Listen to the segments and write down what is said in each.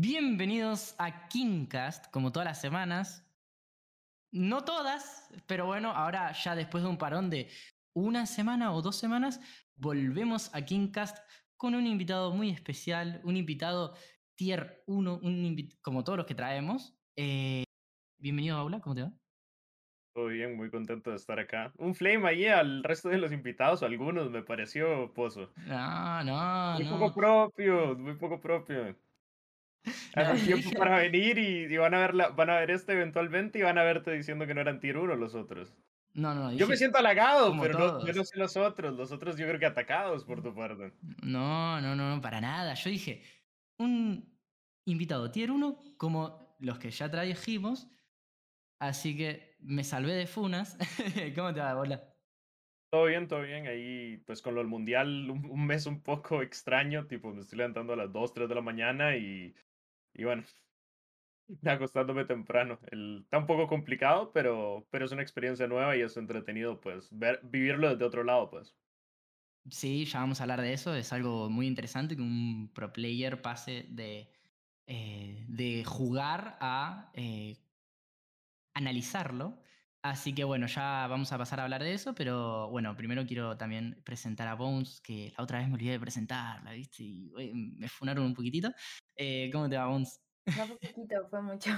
Bienvenidos a Kingcast, como todas las semanas. No todas, pero bueno, ahora ya después de un parón de una semana o dos semanas, volvemos a Kingcast con un invitado muy especial, un invitado tier 1, como todos los que traemos. Eh, bienvenido, Aula, ¿cómo te va? Todo bien, muy contento de estar acá. Un flame ahí al resto de los invitados, o algunos, me pareció pozo. No, no, muy no. poco propio, muy poco propio. Tiempo para venir y, van, a ver la, van a ver este eventualmente y van a verte diciendo que no eran tier 1 los otros. No, no, yo me siento halagado, pero no, yo no sé los otros. Los otros yo creo que atacados por tu parte. No, no, no, para nada. Yo dije, un invitado tier 1 como los que ya trajimos. Así que me salvé de funas. ¿Cómo te va, bola? Todo bien, todo bien. Ahí, pues con lo del mundial, un, mes un poco extraño. Tipo, me estoy levantando a las 2, 3 de la mañana y, y bueno, acostándome temprano. El, está un poco complicado, pero, pero es una experiencia nueva y es entretenido, pues, ver, vivirlo desde otro lado, pues. Sí, ya vamos a hablar de eso. Es algo muy interesante que un pro player pase de, eh, de jugar a eh, analizarlo. Así que bueno, ya vamos a pasar a hablar de eso, pero bueno, primero quiero también presentar a Bones, que la otra vez me olvidé de presentarla, ¿viste? Y me funaron un poquitito. Eh, ¿Cómo te va, Bones? No fue poquito, fue mucho.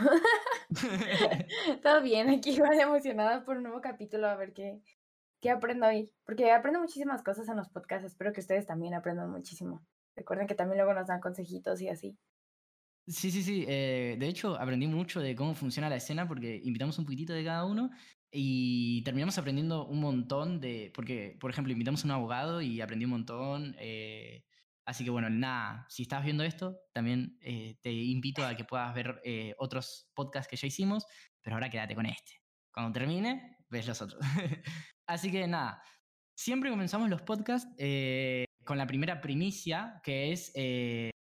Todo bien, aquí igual emocionada por un nuevo capítulo, a ver qué, qué aprendo hoy. Porque aprendo muchísimas cosas en los podcasts, espero que ustedes también aprendan muchísimo. Recuerden que también luego nos dan consejitos y así. Sí, sí, sí. Eh, de hecho, aprendí mucho de cómo funciona la escena porque invitamos un poquitito de cada uno y terminamos aprendiendo un montón de. Porque, por ejemplo, invitamos a un abogado y aprendí un montón. Eh, así que, bueno, nada, si estás viendo esto, también eh, te invito a que puedas ver otros podcasts que ya hicimos, pero ahora quédate con este. Cuando termine, ves los otros. así que, nada, siempre comenzamos los podcasts con la primera primicia, que es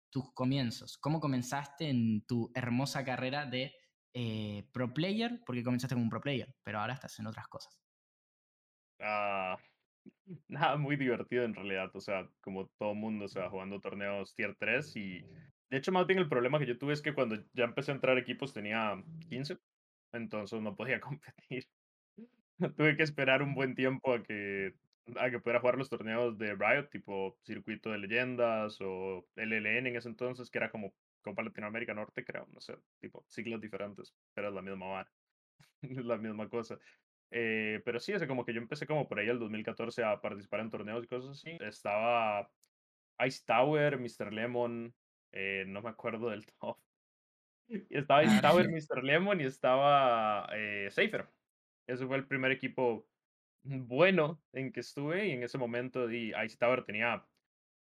tus comienzos. ¿Cómo comenzaste en tu hermosa carrera de eh, pro player? Porque comenzaste como un pro player, pero ahora estás en otras cosas. Ah, nada, muy divertido en realidad. O sea, como todo mundo, o sea, jugando torneos tier 3 y... De hecho, más bien el problema que yo tuve es que cuando ya empecé a entrar equipos tenía 15, entonces no podía competir. tuve que esperar un buen tiempo a que a que pudiera jugar los torneos de Riot, tipo Circuito de Leyendas o LLN en ese entonces, que era como Copa Latinoamérica Norte, creo, no sé, tipo siglas diferentes, pero es la misma vara, es la misma cosa. Eh, pero sí, es como que yo empecé como por ahí el 2014 a participar en torneos y cosas así. Estaba Ice Tower, Mr. Lemon, eh, no me acuerdo del top. Y estaba Ice Tower, Mr. Lemon y estaba eh, Safer. Ese fue el primer equipo bueno en que estuve y en ese momento y Ice Tower tenía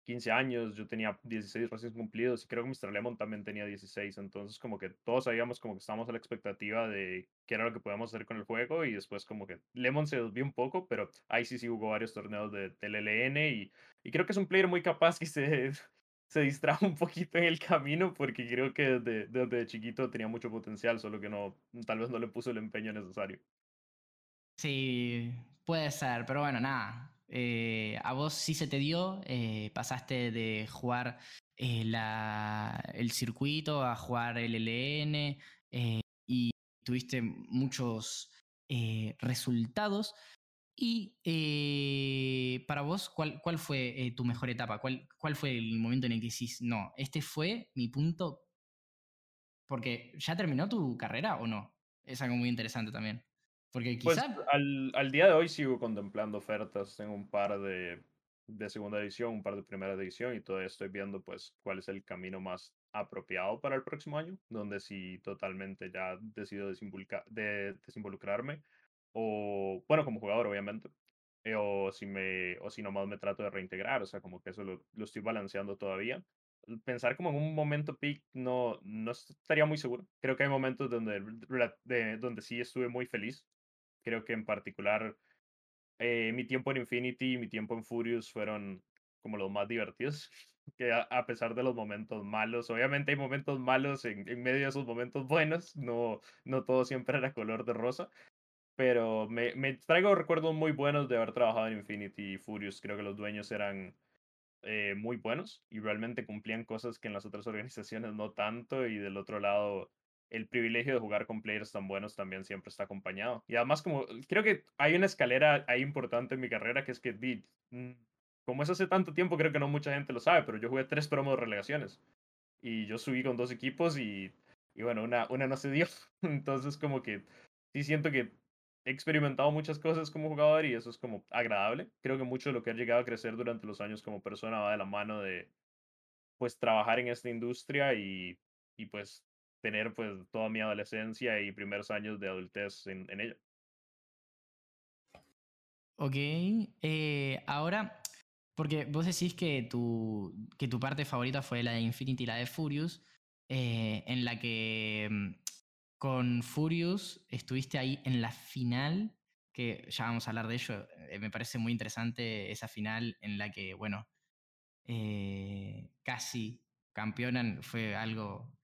15 años, yo tenía 16 recién cumplidos y creo que Mr. Lemon también tenía 16, entonces como que todos sabíamos como que estábamos a la expectativa de qué era lo que podíamos hacer con el juego y después como que Lemon se desvió un poco, pero ahí sí sí jugó varios torneos de, del LLN y, y creo que es un player muy capaz que se, se distrajo un poquito en el camino porque creo que desde, desde chiquito tenía mucho potencial, solo que no, tal vez no le puso el empeño necesario. Sí, puede ser, pero bueno, nada. Eh, a vos sí se te dio, eh, pasaste de jugar eh, la, el circuito a jugar el LN y tuviste muchos resultados. Y para vos, ¿cuál, cuál fue tu mejor etapa? ¿Cuál, ¿Cuál fue el momento en el que decís, no, este fue mi punto? Porque ya terminó tu carrera o no? Es algo muy interesante también. Porque pues, quizá... Pues al, al, día de hoy sigo contemplando ofertas. Tengo un par de, de segunda edición, un par de primera edición y todavía estoy viendo pues cuál es el camino más apropiado para el próximo año, donde si totalmente ya decido de desinvolucrarme o, bueno, como jugador obviamente, eh, o si me, o si nomás me trato de reintegrar, o sea, como que eso lo, lo estoy balanceando todavía pensar como en un momento peak no, no estaría muy seguro. Creo que hay momentos donde, de, donde sí estuve muy feliz Creo que en particular eh, mi tiempo en Infinity y mi tiempo en Furious fueron como los más divertidos. Que a, pesar de los momentos malos, obviamente hay momentos malos en, medio de esos momentos buenos, no, no todo siempre era color de rosa, pero me, me traigo recuerdos muy buenos de haber trabajado en Infinity y Furious. Creo que los dueños eran eh, muy buenos y realmente cumplían cosas que en las otras organizaciones no tanto y del otro lado el privilegio de jugar con players tan buenos también siempre está acompañado. Y además como creo que hay una escalera ahí importante en mi carrera que es que mm, como es hace tanto tiempo creo que no mucha gente lo sabe, pero yo jugué tres promos de relegaciones y yo subí con dos equipos y, y bueno, una, una no se dio. Entonces como que sí siento que he experimentado muchas cosas como jugador y eso es como agradable. Creo que mucho de lo que ha llegado a crecer durante los años como persona va de la mano de pues trabajar en esta industria y, y pues tener pues toda mi adolescencia y primeros años de adultez en, ella. Ok, eh, ahora, porque vos decís que tu, que tu parte favorita fue la de Infinity y la de Furious, eh, en la que mm, con Furious estuviste ahí en la final, que ya vamos a hablar de ello. Eh, me parece muy interesante esa final en la que, bueno, casi campeonan. Fue algo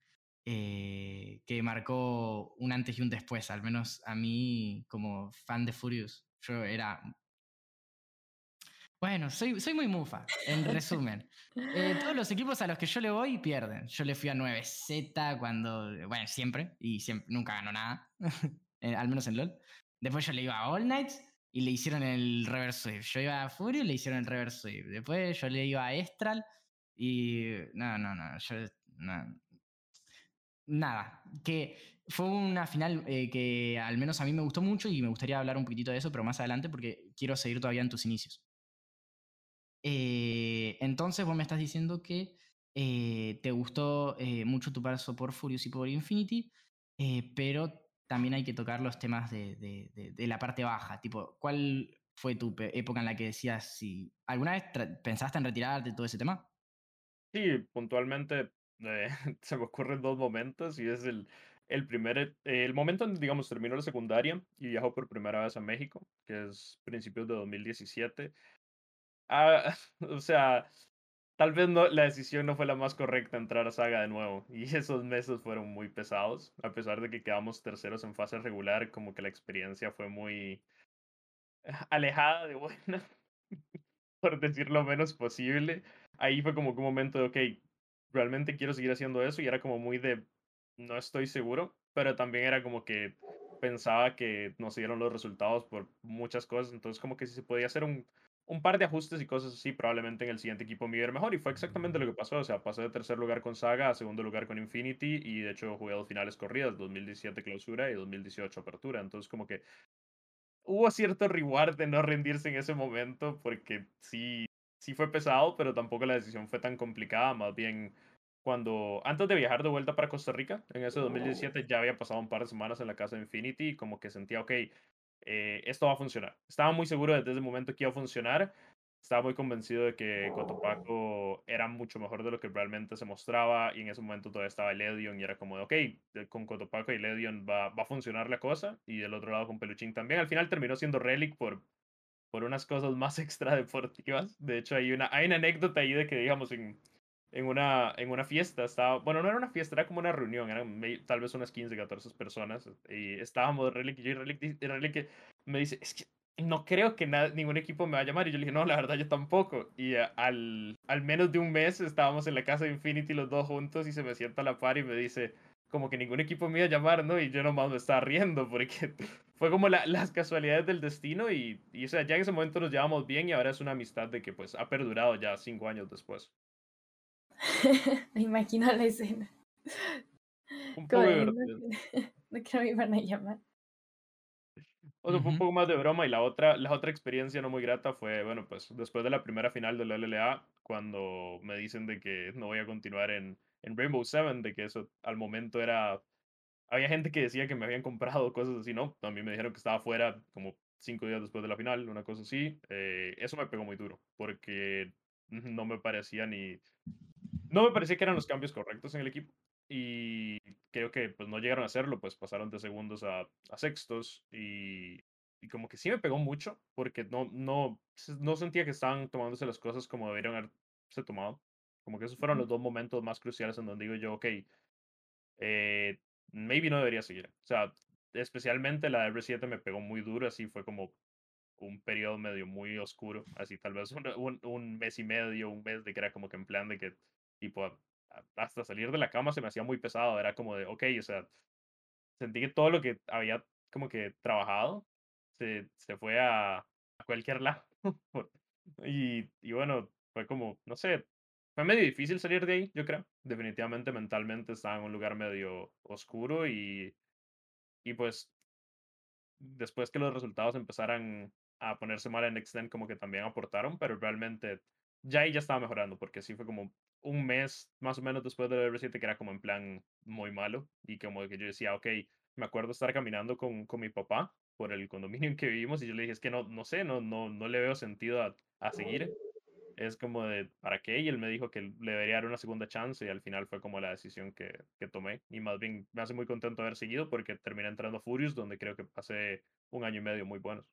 eh, que marcó un antes y un después, al menos a mí como fan de Furious. Yo era bueno, soy, soy muy mufa, en resumen. Eh, todos los equipos a los que yo le voy pierden. Yo le fui a 9Z cuando, bueno, siempre, y siempre, nunca ganó nada, eh, al menos en LOL. Después yo le iba a All Knights y le hicieron el reverse sweep. Yo iba a Fury y le hicieron el reverse sweep. Después yo le iba a Estral y no, no, no, yo, nada. Que fue una final eh, que al menos a mí me gustó mucho y me gustaría hablar un poquitito de eso, pero más adelante porque quiero seguir todavía en tus inicios. Eh, entonces vos me estás diciendo que eh, te gustó mucho tu paso por Furious y por Infinity, pero también hay que tocar los temas de, la parte baja. Tipo, ¿cuál fue tu época en la que decías si alguna vez pensaste en retirarte de todo ese tema? Sí, puntualmente se me ocurren dos momentos y es el, el primer, el momento en, digamos, terminó la secundaria y viajó por primera vez a México, que es principios de 2017. Ah, o sea, tal vez no, la decisión no fue la más correcta entrar a Saga de nuevo. Y esos meses fueron muy pesados. A pesar de que quedamos terceros en fase regular, como que la experiencia fue muy alejada de buena, por decir lo menos posible. Ahí fue como que un momento de, ok, realmente quiero seguir haciendo eso. Y era como muy de, no estoy seguro. Pero también era como que pensaba que no se dieron los resultados por muchas cosas. Entonces como que si se podía hacer un un par de ajustes y cosas así, probablemente en el siguiente equipo me iba mejor. Y fue exactamente lo que pasó. O sea, pasé de tercer lugar con Saga a segundo lugar con Infinity. Y de hecho jugué dos finales corridas, 2017 clausura y 2018 apertura. Entonces como que hubo cierto reward de no rendirse en ese momento porque sí, sí fue pesado, pero tampoco la decisión fue tan complicada. Más bien cuando, antes de viajar de vuelta para Costa Rica, en ese 2017 ya había pasado un par de semanas en la casa de Infinity y como que sentía, ok, eh, esto va a funcionar. Estaba muy seguro desde ese momento que iba a funcionar. Estaba muy convencido de que Cotopaco era mucho mejor de lo que realmente se mostraba y en ese momento todavía estaba Ledion y era como, ok, con Cotopaco y Ledion va, va a funcionar la cosa y del otro lado con Peluchín también. Al final terminó siendo Relic por, por unas cosas más extra deportivas. De hecho, hay una, hay una anécdota ahí de que, digamos, en, en una, en una fiesta. Estaba, bueno, no era una fiesta, era como una reunión, eran tal vez unas 15, 14 personas. Y estábamos Relic y yo, y Relic, me dice, es que no creo que ningún equipo me va a llamar. Y yo le dije, no, la verdad yo tampoco. Y al, al menos de un mes estábamos en la casa de Infinity los dos juntos y se me sienta a la par y me dice, como que ningún equipo me iba a llamar, ¿no? Y yo nomás me estaba riendo porque fue como la, las casualidades del destino y, y, o sea, ya en ese momento nos llevamos bien y ahora es una amistad de que pues ha perdurado ya cinco años después. me imagino la escena. Un poco divertido. No, que me iban a llamar. O sea, fue un poco más de broma y la otra, la otra experiencia no muy grata fue, bueno, pues después de la primera final de la LLA, cuando me dicen de que no voy a continuar en, en Rainbow Seven, de que eso al momento era... Había gente que decía que me habían comprado cosas así, ¿no? A mí me dijeron que estaba fuera como cinco días después de la final, una cosa así. Eh, eso me pegó muy duro, porque no me parecía ni no me parecía que eran los cambios correctos en el equipo y creo que pues no llegaron a hacerlo, pues pasaron de segundos a, sextos y, como que sí me pegó mucho porque no, no, no sentía que estaban tomándose las cosas como deberían haberse tomado. Como que esos fueron los dos momentos más cruciales en donde digo yo, ok, eh, maybe no debería seguir. O sea, especialmente la R7 me pegó muy duro, así fue como, un periodo medio muy oscuro, así tal vez un, un, un mes y medio, un mes de que era como que en plan de que, tipo, hasta salir de la cama se me hacía muy pesado, era como de, ok, o sea, sentí que todo lo que había como que trabajado se, se fue a, a cualquier lado. y, y bueno, fue como, no sé, fue medio difícil salir de ahí, yo creo. Definitivamente mentalmente estaba en un lugar medio oscuro y, y pues después que los resultados empezaran a ponerse mal en Extend, como que también aportaron, pero realmente ya ahí ya estaba mejorando, porque sí fue como un mes más o menos después del R7 que era como en plan muy malo y como que yo decía, ok, me acuerdo estar caminando con, con mi papá por el condominio en que vivimos y yo le dije, es que no, no sé, no, no, no le veo sentido a, a seguir. Es como de, ¿para qué? Y él me dijo que le debería dar una segunda chance y al final fue como la decisión que, que tomé. Y más bien me hace muy contento haber seguido porque terminé entrando a Furious, donde creo que pasé un año y medio muy buenos.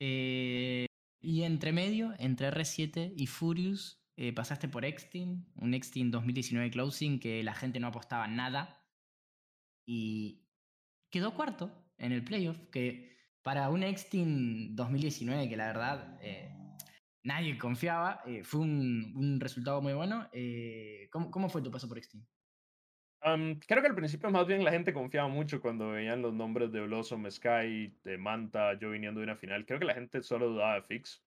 eh, y entre medio, entre R7 y Furious, eh, pasaste por Extin, un Extin 2019 Closing que la gente no apostaba nada. Y quedó cuarto en el playoff, que para un Extin 2019 que la verdad eh, nadie confiaba, eh, fue un, un, resultado muy bueno. Eh, ¿cómo, ¿cómo, fue tu paso por Extin? Um, creo que al principio más bien la gente confiaba mucho cuando veían los nombres de Blossom, Sky, de Manta, yo viniendo de una final. Creo que la gente solo dudaba de Fix.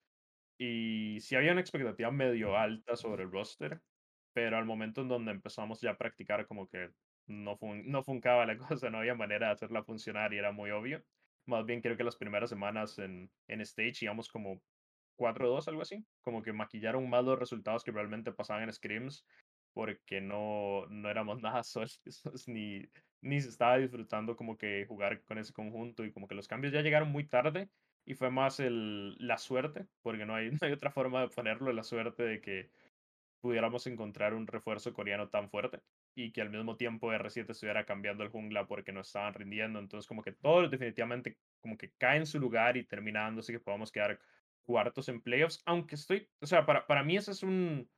Y sí había una expectativa medio alta sobre el roster, pero al momento en donde empezamos ya a practicar como que no, fun no funcaba la cosa, no había manera de hacerla funcionar y era muy obvio. Más bien creo que las primeras semanas en, en stage íbamos como 4-2, algo así. Como que maquillaron más los resultados que realmente pasaban en scrims porque no, no éramos nada sólidos ni, ni se estaba disfrutando como que jugar con ese conjunto y como que los cambios ya llegaron muy tarde y fue más el, la suerte, porque no hay, no hay otra forma de ponerlo, la suerte de que pudiéramos encontrar un refuerzo coreano tan fuerte y que al mismo tiempo R7 estuviera cambiando el jungla porque no estaban rindiendo. Entonces, como que todo definitivamente como que cae en su lugar y terminando, así que podamos quedar cuartos en playoffs. Aunque estoy, o sea, para, para mí ese es un,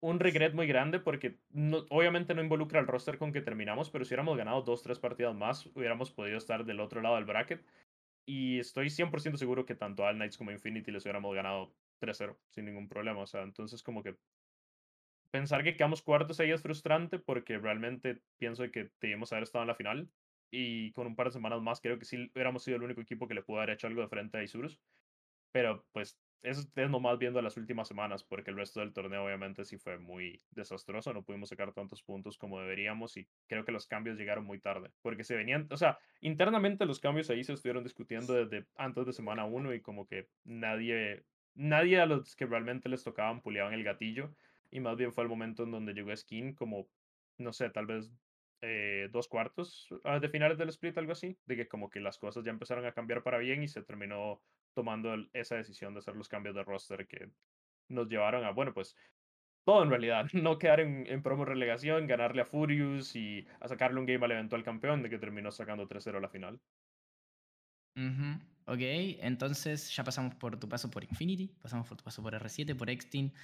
un regret muy grande porque no, obviamente no involucra al roster con que terminamos, pero si hubiéramos ganado dos, tres partidas más, hubiéramos podido estar del otro lado del bracket. Y estoy 100% seguro que tanto All Knights como Infinity les hubiéramos ganado 3-0 sin ningún problema. O sea, entonces como que pensar que quedamos cuartos ahí es frustrante porque realmente pienso que debíamos haber estado en la final y con un par de semanas más creo que sí hubiéramos sido el único equipo que le pudo haber hecho algo de frente a Isurus. Pero pues eso es nomás viendo las últimas semanas, porque el resto del torneo obviamente sí fue muy desastroso, no pudimos sacar tantos puntos como deberíamos y creo que los cambios llegaron muy tarde, porque se venían, o sea, internamente los cambios ahí se estuvieron discutiendo desde antes de semana uno y como que nadie, nadie a los que realmente les tocaban puliaban el gatillo y más bien fue el momento en donde llegó Skin como, no sé, tal vez eh, dos cuartos de finales del split, algo así, de que como que las cosas ya empezaron a cambiar para bien y se terminó tomando esa decisión de hacer los cambios de roster que nos llevaron a, bueno, pues todo en realidad, no quedar en, en promo relegación, ganarle a Furious y a sacarle un game al eventual campeón de que terminó sacando 3-0 a la final. Ok, entonces ya pasamos por tu paso por Infinity, pasamos por tu paso por R7, por Extin,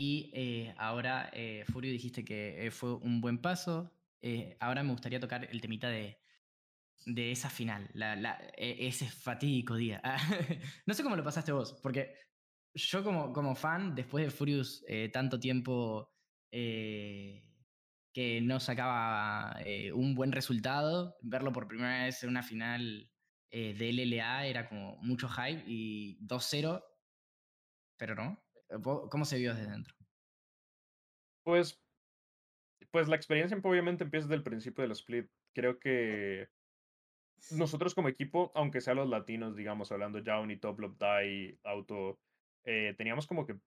y eh, ahora, eh, Furio, dijiste que eh, fue un buen paso. Eh, ahora me gustaría tocar el temita de, de esa final, la, e, ese fatídico día. no sé cómo lo pasaste vos, porque yo como, como fan, después de Furious eh, tanto tiempo que no sacaba un buen resultado, verlo por primera vez en una final de LLA era como mucho hype y 2-0, pero no. ¿Cómo se vio desde dentro? Pues, pues la experiencia obviamente empieza desde el principio del split. Creo que nosotros como equipo, aunque sea los latinos, digamos, hablando Jauni, Top Love Die, Auto, eh, teníamos como que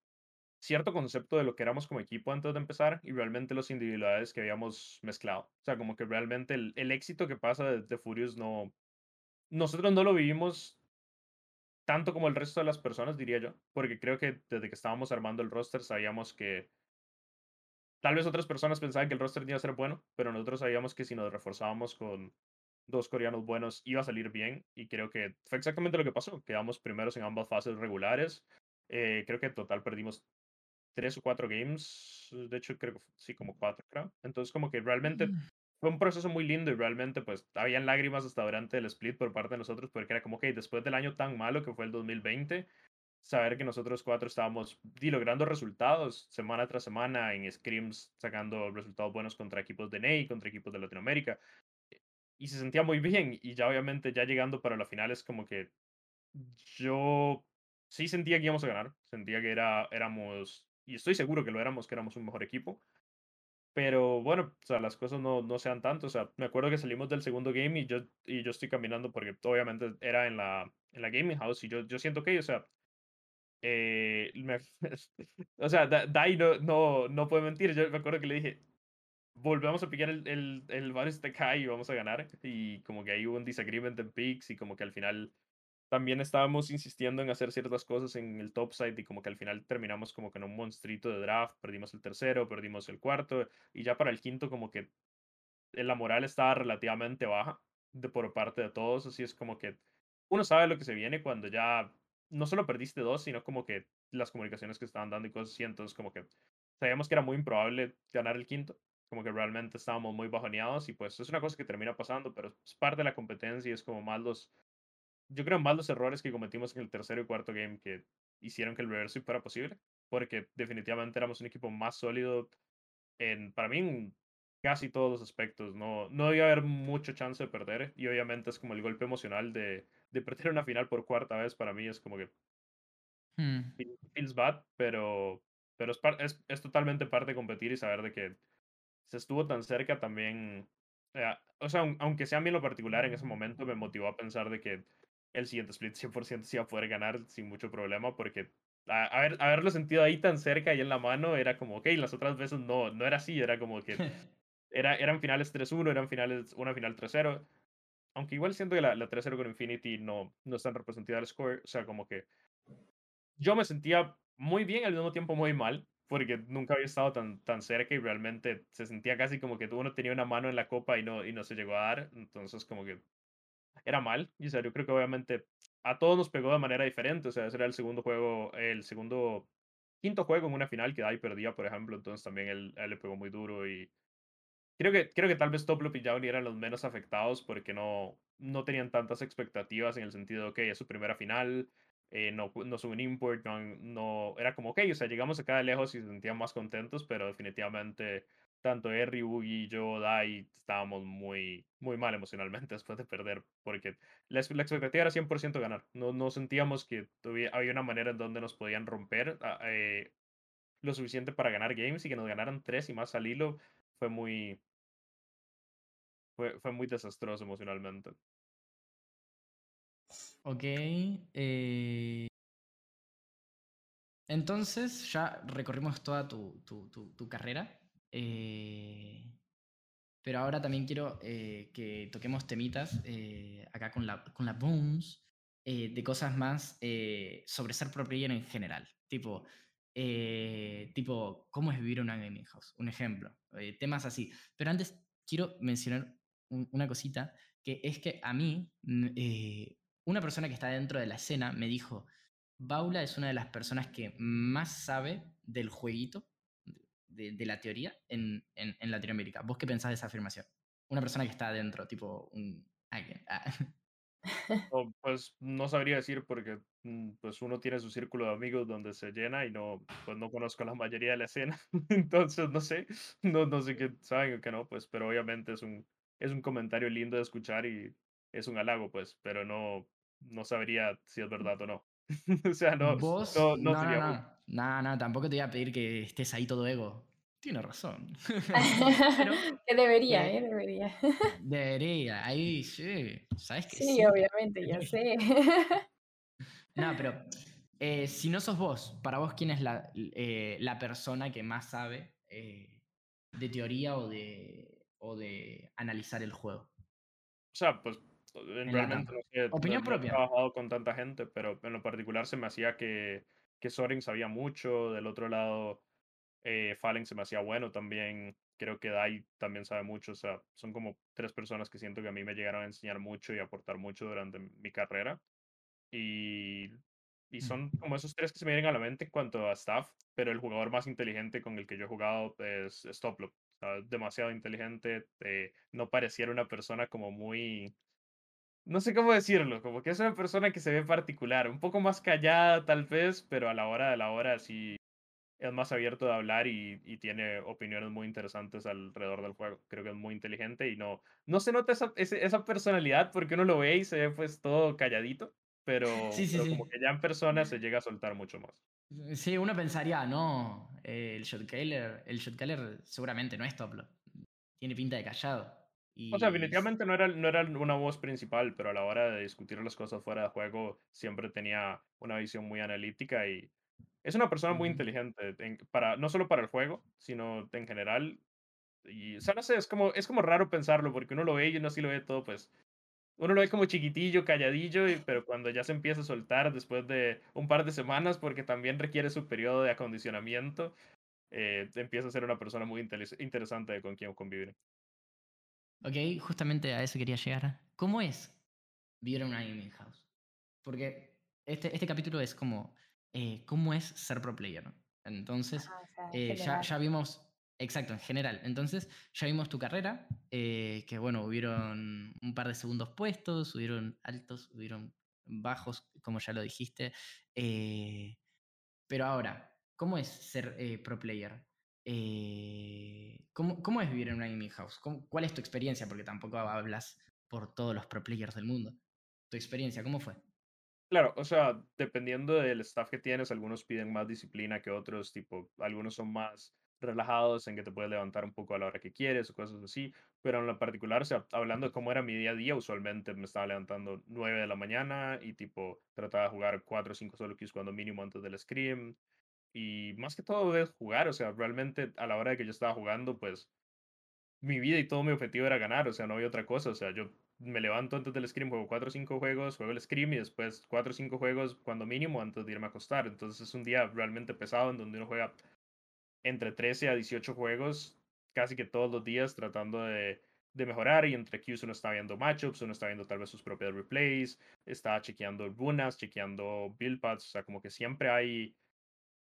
cierto concepto de lo que éramos como equipo antes de empezar y realmente las individualidades que habíamos mezclado. O sea, como que realmente el, el éxito que pasa de, de Furious no... Nosotros no lo vivimos tanto como el resto de las personas, diría yo, porque creo que desde que estábamos armando el roster sabíamos que tal vez otras personas pensaban que el roster iba a ser bueno, pero nosotros sabíamos que si nos reforzábamos con dos coreanos buenos iba a salir bien y creo que fue exactamente lo que pasó. Quedamos primeros en ambas fases regulares. Eh, creo que en total perdimos tres o cuatro games. De hecho, creo que sí, como cuatro, creo. Entonces, como que realmente fue un proceso muy lindo y realmente pues habían lágrimas hasta durante el split por parte de nosotros porque era como que después del año tan malo que fue el 2020, saber que nosotros cuatro estábamos logrando resultados semana tras semana en scrims, sacando resultados buenos contra equipos de NEI, contra equipos de Latinoamérica. Y se sentía muy bien y ya obviamente ya llegando para la final es como que yo sí sentía que íbamos a ganar, sentía que era, éramos, y estoy seguro que lo éramos, que éramos un mejor equipo. Pero bueno, o sea, las cosas no, no sean tanto. O sea, me acuerdo que salimos del segundo game y yo, y yo estoy caminando porque obviamente era en la, en la gaming house y yo, yo siento que, o sea, eh, o sea, Dai no, no, no puede mentir. Yo me acuerdo que le dije, volvemos a pillar el, el, el bar este y vamos a ganar. Y como que ahí hubo un disagreement en picks y como que al final también estábamos insistiendo en hacer ciertas cosas en el top side y como que al final terminamos como que en un monstruito de draft, perdimos el tercero, perdimos el cuarto y ya para el quinto como que la moral estaba relativamente baja de por parte de todos, así es como que uno sabe lo que se viene cuando ya no solo perdiste dos, sino como que las comunicaciones que estaban dando y cosas así, entonces como que sabíamos que era muy improbable ganar el quinto, como que realmente estábamos muy bajoneados y pues es una cosa que termina pasando, pero es parte de la competencia y es como más los yo creo más los errores que cometimos en el tercero y cuarto game que hicieron que el reverse fuera posible, porque definitivamente éramos un equipo más sólido en, para mí, en casi todos los aspectos. No, no debía haber mucho chance de perder y obviamente es como el golpe emocional de, de perder una final por cuarta vez para mí es como que hmm. feels bad, pero, pero es, es, es totalmente parte de competir y saber de que se estuvo tan cerca también. Eh, o sea, aunque sea a mí en lo particular, en ese momento me motivó a pensar de que el siguiente split 100% se iba a poder ganar sin mucho problema porque a, haberlo sentido ahí tan cerca y en la mano era como, ok, las otras veces no, no era así, era como que era, eran finales 3-1, eran finales, una final 3-0. Aunque igual siento que la, la 3-0 con Infinity no, no es tan representativa del score, o sea, como que yo me sentía muy bien, al mismo tiempo muy mal, porque nunca había estado tan, tan cerca y realmente se sentía casi como que uno tenía una mano en la copa y no, y no se llegó a dar, entonces como que era mal. Y, o yo creo que obviamente a todos nos pegó de manera diferente. O sea, ese era el segundo juego, el segundo, quinto juego en una final que Dai perdía, por ejemplo. Entonces también él, le pegó muy duro y creo que, creo que tal vez Toplo y Jauni eran los menos afectados porque no, no tenían tantas expectativas en el sentido, ok, es su primera final, eh, no, no un import, no, era como, ok, o sea, llegamos acá de lejos y se sentían más contentos, pero definitivamente tanto Harry, y yo, Dai, estábamos muy, muy mal emocionalmente después de perder, porque la, expectativa era 100% ganar. No, no sentíamos que había una manera en donde nos podían romper ah, eh, lo suficiente para ganar games y que nos ganaran tres y más al hilo fue muy, fue, fue muy desastroso emocionalmente. Ok. Eh... Entonces ya recorrimos toda tu, tu, tu carrera. Eh, pero ahora también quiero eh, que toquemos temitas eh, acá con la, con la Bones de cosas más sobre ser pro player en general. Tipo, tipo, ¿cómo es vivir una gaming house? Un ejemplo. temas así. Pero antes quiero mencionar una cosita, que es que a mí, mm, una persona que está dentro de la escena me dijo, Baula es una de las personas que más sabe del jueguito de, la teoría en, en, Latinoamérica. ¿Vos qué pensás de esa afirmación? Una persona que está adentro, tipo un alguien. Ah. Oh, pues no sabría decir porque mm, pues uno tiene su círculo de amigos donde se llena y no pues no conozco la mayoría de la escena entonces no sé no, no sé qué saben o qué no pues pero obviamente es un es un comentario lindo de escuchar y es un halago pues pero no no sabría si es verdad o no o sea no ¿Vos? no, no, sería no, no, tampoco te voy a pedir que estés ahí todo ego. Tiene razón. que debería, ¿eh? Debería. Debería, ahí sí. ¿Sabes que sí? Sí, obviamente, ya sé. no, pero eh, si no sos vos, para vos, ¿quién es la, eh, la persona que más sabe eh, de teoría o de, o de analizar el juego? O sea, pues realmente no sé. Opinión propia. he trabajado con tanta gente, pero en lo particular se me hacía que que Soren sabía mucho, del otro lado eh, Fallen se me hacía bueno también, creo que Dai también sabe mucho, o sea, son como tres personas que siento que a mí me llegaron a enseñar mucho y aportar mucho durante mi carrera. Y, y mm. son como esos tres que se me vienen a la mente en cuanto a staff, pero el jugador más inteligente con el que yo he jugado es Stoplop. demasiado inteligente, eh, no pareciera una persona como muy, no sé cómo decirlo, como que es una persona que se ve particular, un poco más callada tal vez, pero a la hora de la hora sí es más abierto de hablar y, tiene opiniones muy interesantes alrededor del juego. Creo que es muy inteligente y no, no se nota esa, esa personalidad porque uno lo ve y se ve pues todo calladito, pero, como que ya en persona se llega a soltar mucho más. Sí, uno pensaría, no, el shotcaller, el shotcaller seguramente no es Toplo. Tiene pinta de callado. O sea, definitivamente no era, no era una voz principal, pero a la hora de discutir las cosas fuera de juego siempre tenía una visión muy analítica y es una persona muy inteligente, para, no solo para el juego, sino en general. Y, o sea, no sé, es como, es como raro pensarlo, porque uno lo ve y uno sí lo ve todo, pues, uno lo ve como chiquitillo, calladillo, pero cuando ya se empieza a soltar después de un par de semanas, porque también requiere su periodo de acondicionamiento, eh, empieza a ser una persona muy interesante con quien convivir. Ok, justamente a eso quería llegar. ¿Cómo es vivir en una gaming house? Porque este, este capítulo es como eh, cómo es ser pro player. Entonces, eh, ya, ya, vimos, exacto, en general. Entonces, ya vimos tu carrera, eh, que bueno, hubieron un par de segundos puestos, hubieron altos, hubieron bajos, como ya lo dijiste. pero ahora, ¿cómo es ser pro player? ¿Cómo, ¿cómo, es vivir en una gaming house? ¿Cuál es tu experiencia? Porque tampoco hablas por todos los pro players del mundo. ¿Tu experiencia cómo fue? Claro, o sea, dependiendo del staff que tienes, algunos piden más disciplina que otros, tipo, algunos son más relajados en que te puedes levantar un poco a la hora que quieres o cosas así, pero en lo particular, o sea, hablando de cómo era mi día a día, usualmente me estaba levantando 9 de la mañana y tipo trataba de jugar 4 o 5 solo queues cuando mínimo antes del scream y más que todo es jugar, o sea, realmente a la hora de que yo estaba jugando, pues mi vida y todo mi objetivo era ganar, o sea, no había otra cosa, o sea, yo me levanto antes del Scream, juego 4 o 5 juegos, juego el Scream y después 4 o 5 juegos cuando mínimo antes de irme a acostar. Entonces es un día realmente pesado en donde uno juega entre 13 a 18 juegos casi que todos los días tratando de, de mejorar y entre queues uno está viendo matchups, uno está viendo tal vez sus propias replays, está chequeando runas, chequeando build paths, o sea, como que siempre hay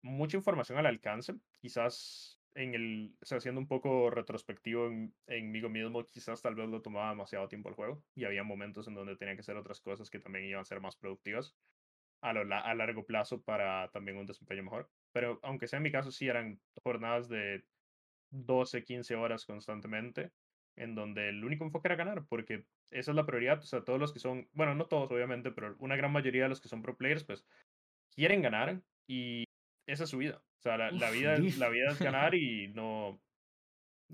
mucha información al alcance. Quizás en el, o sea, haciendo un poco retrospectivo en, en mí mismo, quizás tal vez lo tomaba demasiado tiempo el juego y había momentos en donde tenía que hacer otras cosas que también iban a ser más productivas a, lo, a largo plazo para también un desempeño mejor. Pero aunque sea en mi caso, sí eran jornadas de 12, 15 horas constantemente, en donde el único enfoque era ganar, porque esa es la prioridad. O sea, todos los que son, bueno, no todos obviamente, pero una gran mayoría de los que son pro players, pues quieren ganar y esa es su vida. O sea, la, la vida, la vida es ganar y no.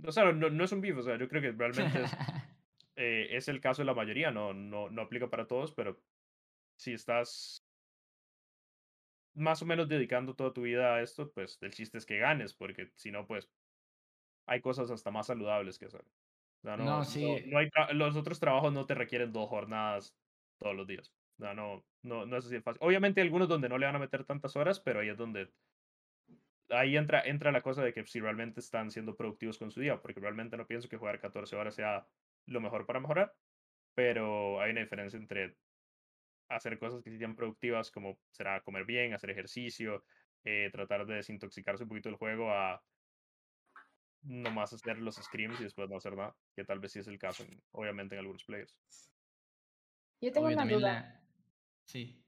O sea, no, no, es un beef. O sea, yo creo que realmente es, eh, es el caso de la mayoría. No, no, no aplica para todos, pero si estás más o menos dedicando toda tu vida a esto, pues el chiste es que ganes, porque si no, pues hay cosas hasta más saludables que hacer. O sea, no, no, sí. no, hay los otros trabajos no te requieren dos jornadas todos los días. O sea, no, no, no es así fácil. Obviamente hay algunos donde no le van a meter tantas horas, pero ahí es donde ahí entra, entra la cosa de que si realmente están siendo productivos con su día, porque realmente no pienso que jugar 14 horas sea lo mejor para mejorar, pero hay una diferencia entre hacer cosas que sean productivas, como será comer bien, hacer ejercicio, eh, tratar de desintoxicarse un poquito del juego, a nomás hacer los screams y después no hacer nada, que tal vez sí es el caso, obviamente, en algunos players. Yo tengo una duda. Sí.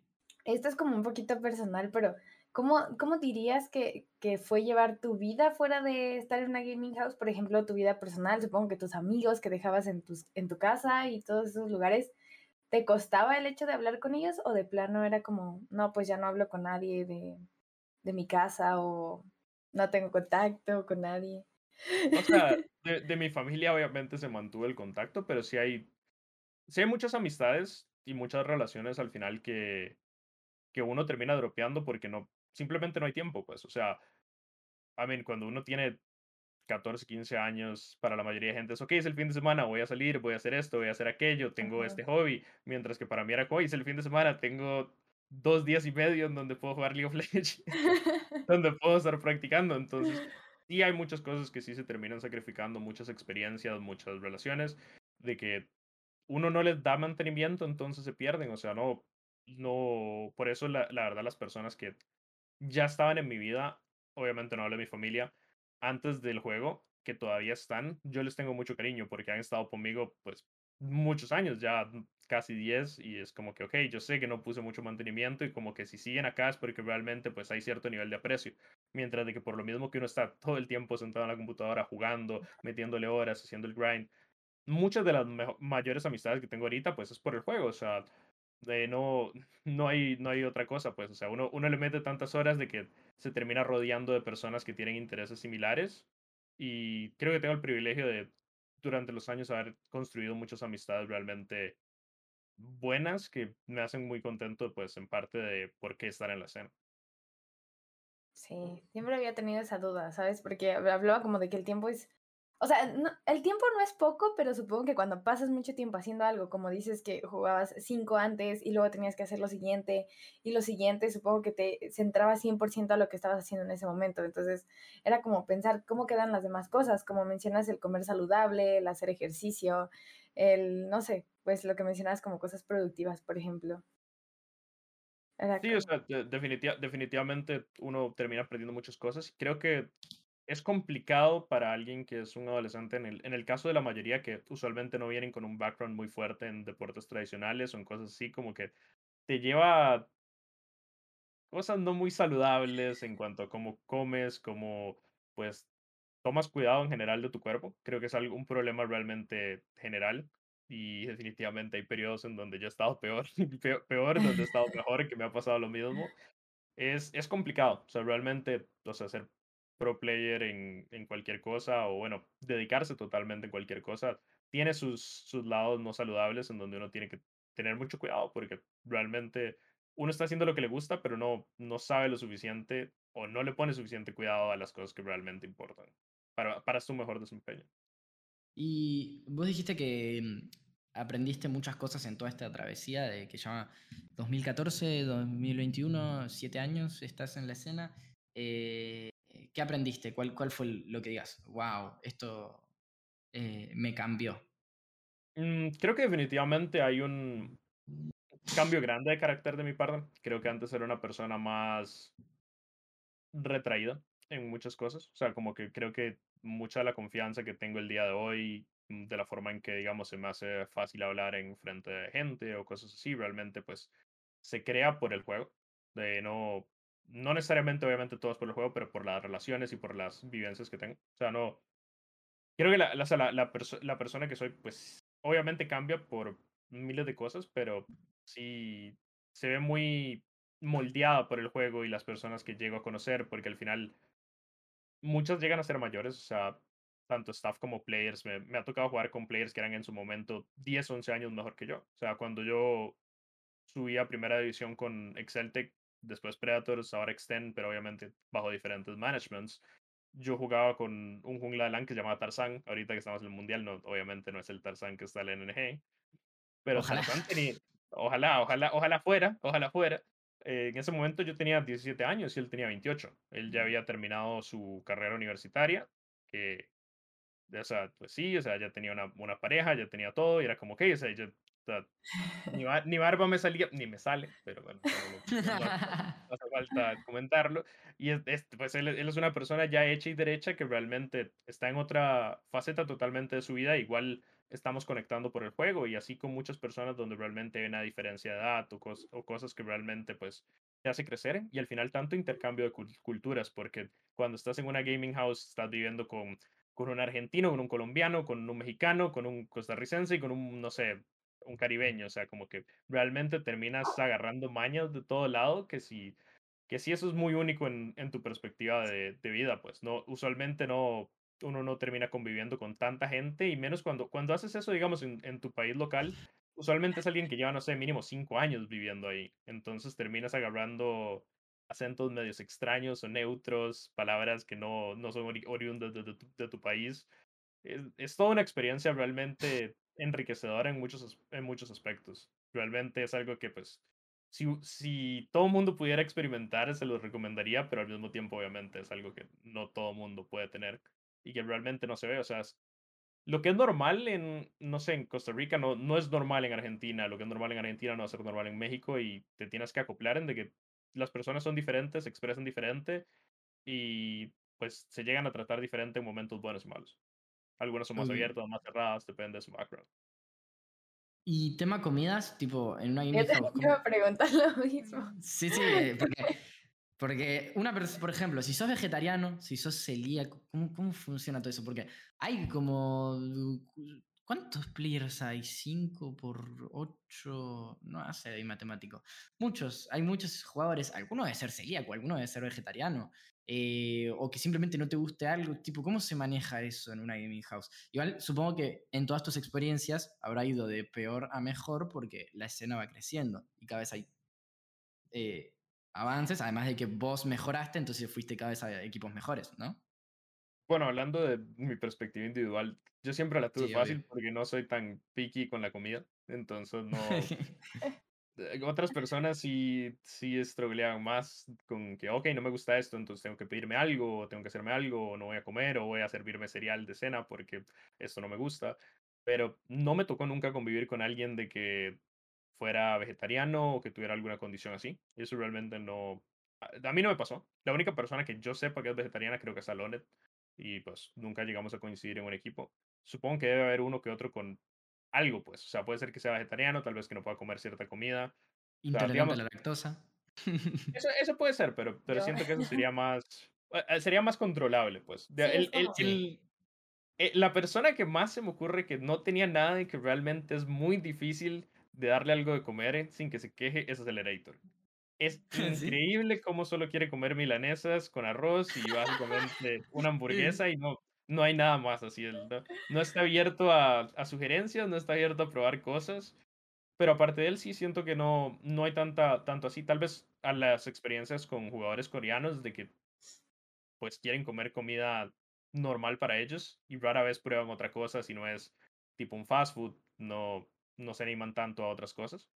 Esto es como un poquito personal, pero ¿Cómo, cómo dirías que, que, fue llevar tu vida fuera de estar en una gaming house? Por ejemplo, tu vida personal, supongo que tus amigos que dejabas en, tus, en tu casa y todos esos lugares, ¿te costaba el hecho de hablar con ellos o de plano era como, no, pues ya no hablo con nadie de, de mi casa o no tengo contacto con nadie? O sea, de, de, mi familia obviamente se mantuvo el contacto, pero sí hay, sí hay muchas amistades y muchas relaciones al final que, que uno termina dropeando porque no, simplemente no hay tiempo, pues, o sea, I mean, cuando uno tiene 14, 15 años, para la mayoría de gente es, ok, es el fin de semana, voy a salir, voy a hacer esto, voy a hacer aquello, tengo este hobby, mientras que para mí era, hoy es el fin de semana, tengo dos días y medio en donde puedo jugar League of Legends, donde puedo estar practicando, entonces, sí hay muchas cosas que sí se terminan sacrificando, muchas experiencias, muchas relaciones, de que uno no les da mantenimiento, entonces se pierden, o sea, no, no, por eso la, la verdad las personas que ya estaban en mi vida, obviamente no hablo de mi familia, antes del juego, que todavía están, yo les tengo mucho cariño porque han estado conmigo pues muchos años, ya casi 10 y es como que, ok, yo sé que no puse mucho mantenimiento y como que si siguen acá es porque realmente pues hay cierto nivel de aprecio, mientras de que por lo mismo que uno está todo el tiempo sentado en la computadora jugando, metiéndole horas, haciendo el grind, muchas de las mayores amistades que tengo ahorita pues es por el juego, o sea, no, no, hay, no hay otra cosa, pues, o sea, uno, uno le mete tantas horas de que se termina rodeando de personas que tienen intereses similares y creo que tengo el privilegio de durante los años haber construido muchas amistades realmente buenas que me hacen muy contento, pues, en parte de por qué estar en la escena. Sí, siempre había tenido esa duda, ¿sabes? Porque hablaba como de que el tiempo es o sea, el tiempo no es poco, pero supongo que cuando pasas mucho tiempo haciendo algo, como dices que jugabas cinco antes y luego tenías que hacer lo siguiente y lo siguiente, supongo que te centraba 100% a lo que estabas haciendo en ese momento. Entonces, era como pensar cómo quedan las demás cosas, como mencionas el comer saludable, el hacer ejercicio, el, no sé, pues lo que mencionabas como cosas productivas, por ejemplo. sí, o sea, definitivamente uno termina aprendiendo muchas cosas. Creo que es complicado para alguien que es un adolescente, en el, en el caso de la mayoría que usualmente no vienen con un background muy fuerte en deportes tradicionales o en cosas así, como que te lleva cosas no muy saludables en cuanto a cómo comes, cómo pues tomas cuidado en general de tu cuerpo. Creo que es algo, un problema realmente general y definitivamente hay periodos en donde yo he estado peor, peor, peor donde he estado mejor, que me ha pasado lo mismo. Es, es complicado, o sea, realmente, o sea, ser pro player en, en cualquier cosa o bueno, dedicarse totalmente en cualquier cosa, tiene sus, sus lados no saludables en donde uno tiene que tener mucho cuidado porque realmente uno está haciendo lo que le gusta, pero no, no sabe lo suficiente o no le pone suficiente cuidado a las cosas que realmente importan para, para su mejor desempeño. Y vos dijiste que mm, aprendiste muchas cosas en toda esta travesía de que llama 2014, 2021, siete años, estás en la escena. Eh, ¿Qué aprendiste? ¿Cuál, cuál fue lo que digas? Wow, esto eh, me cambió. Mm, creo que definitivamente hay un cambio grande de carácter de mi parte. Creo que antes era una persona más retraída en muchas cosas. O sea, como que creo que mucha de la confianza que tengo el día de hoy, mm, de la forma en que, digamos, se me hace fácil hablar en frente de gente o cosas así, realmente pues se crea por el juego. De no no necesariamente, obviamente, todos por el juego, pero por las relaciones y por las vivencias que tengo. O sea, no. Creo que la, la, la, la persona que soy, pues, obviamente cambia por miles de cosas, pero sí se ve muy moldeada por el juego y las personas que llego a conocer, porque al final muchas llegan a ser mayores, o sea, tanto staff como players. Me, me ha tocado jugar con players que eran en su momento 10, 11 años mejor que yo. O sea, cuando yo subí a primera división con Exceltec, después Predators, ahora Extend, pero obviamente bajo diferentes managements. Yo jugaba con un jungla de LAN que se llamaba Tarzan, ahorita que estamos en el Mundial, no, obviamente no es el Tarzan que está en el NG, pero ojalá. tenía, ojalá, ojalá, ojalá fuera, ojalá fuera. Eh, en ese momento yo tenía 17 años y él tenía 28. Él ya había terminado su carrera universitaria, que, o sea, pues sí, o sea, ya tenía una, una pareja, ya tenía todo, y era como que, o sea, yo ni, barba me salía, ni me sale, pero bueno, no, hace falta comentarlo. Y es, pues él, él, es una persona ya hecha y derecha que realmente está en otra faceta totalmente de su vida. Igual estamos conectando por el juego y así con muchas personas donde realmente hay una diferencia de edad o, o cosas que realmente pues te hace crecer y al final tanto intercambio de culturas porque cuando estás en una gaming house estás viviendo con con un argentino, con un colombiano, con un mexicano, con un costarricense y con un, no sé, un caribeño, o sea, como que realmente terminas agarrando mañas de todo lado, que si, que si eso es muy único en, en tu perspectiva de, de, vida, pues no, usualmente no, uno no termina conviviendo con tanta gente y menos cuando, cuando haces eso, digamos, en, en tu país local, usualmente es alguien que lleva, no sé, mínimo cinco años viviendo ahí, entonces terminas agarrando acentos medios extraños o neutros, palabras que no, no son oriundas de, de, tu, país. Es, es, toda una experiencia realmente enriquecedora en muchos, en muchos aspectos. Realmente es algo que, pues, si, si todo el mundo pudiera experimentar, se lo recomendaría, pero al mismo tiempo, obviamente, es algo que no todo el mundo puede tener y que realmente no se ve. O sea, lo que es normal en, no sé, en Costa Rica no, no es normal en Argentina, lo que es normal en Argentina no va a ser normal en México y te tienes que acoplar en de que las personas son diferentes, se expresan diferente y pues se llegan a tratar diferente en momentos buenos y malos. Algunas son más Ok. abiertas, más cerradas, depende de su background. Y tema comidas, tipo, en una Yo te ¿cómo- iba a preguntar lo mismo. Sí, sí, eh, porque, porque una persona, por ejemplo, si sos vegetariano, si sos celíaco, ¿cómo, ¿cómo funciona todo eso? Porque hay como... ¿Cuántos players hay? ¿5 por 8? No sé, matemático. Muchos, hay muchos jugadores. Alguno debe ser celíaco, alguno debe ser vegetariano. Eh, o que simplemente no te guste algo. Tipo, ¿cómo se maneja eso en una gaming house? Igual, supongo que en todas tus experiencias habrá ido de peor a mejor porque la escena va creciendo y cada vez hay eh, avances, además de que vos mejoraste, entonces fuiste cada vez a equipos mejores, ¿no? Bueno, hablando de mi perspectiva individual, yo siempre la tuve Sí, fácil obvio. porque no soy tan picky con la comida. Entonces no. eh, Otras personas sí, sí struggleaban más con que, ok, no me gusta esto, entonces tengo que pedirme algo, o tengo que hacerme algo, o no voy a comer, o voy a servirme cereal de cena porque esto no me gusta. Pero no me tocó nunca convivir con alguien de que fuera vegetariano o que tuviera alguna condición así. Eso realmente no. A mí no me pasó. La única persona que yo sepa que es vegetariana creo que es Alonet. Y pues nunca llegamos a coincidir en un equipo. Supongo que debe haber uno que otro con algo, pues. O sea, puede ser que sea vegetariano, tal vez que no pueda comer cierta comida. Intolerante digamos- a la lactosa. Eso, eso puede ser, pero, pero Yo- siento que eso sería más. eh, eh, Sería más controlable, pues. De- Sí, es el- el- como- el- eh, la persona que más se me ocurre que no tenía nada y que realmente es muy difícil de darle algo de comer sin que se queje es Accelerator. Es ¿Sí? increíble cómo solo quiere comer milanesas con arroz y básicamente una hamburguesa y no, no hay nada más así. No, no está abierto a, sugerencias, no está abierto a probar cosas. Pero aparte de él, sí siento que no, no hay tanta, tanto así. Tal vez a las experiencias con jugadores coreanos de que pues quieren comer comida normal para ellos y rara vez prueban otra cosa si no es tipo un fast food, no, no se animan tanto a otras cosas.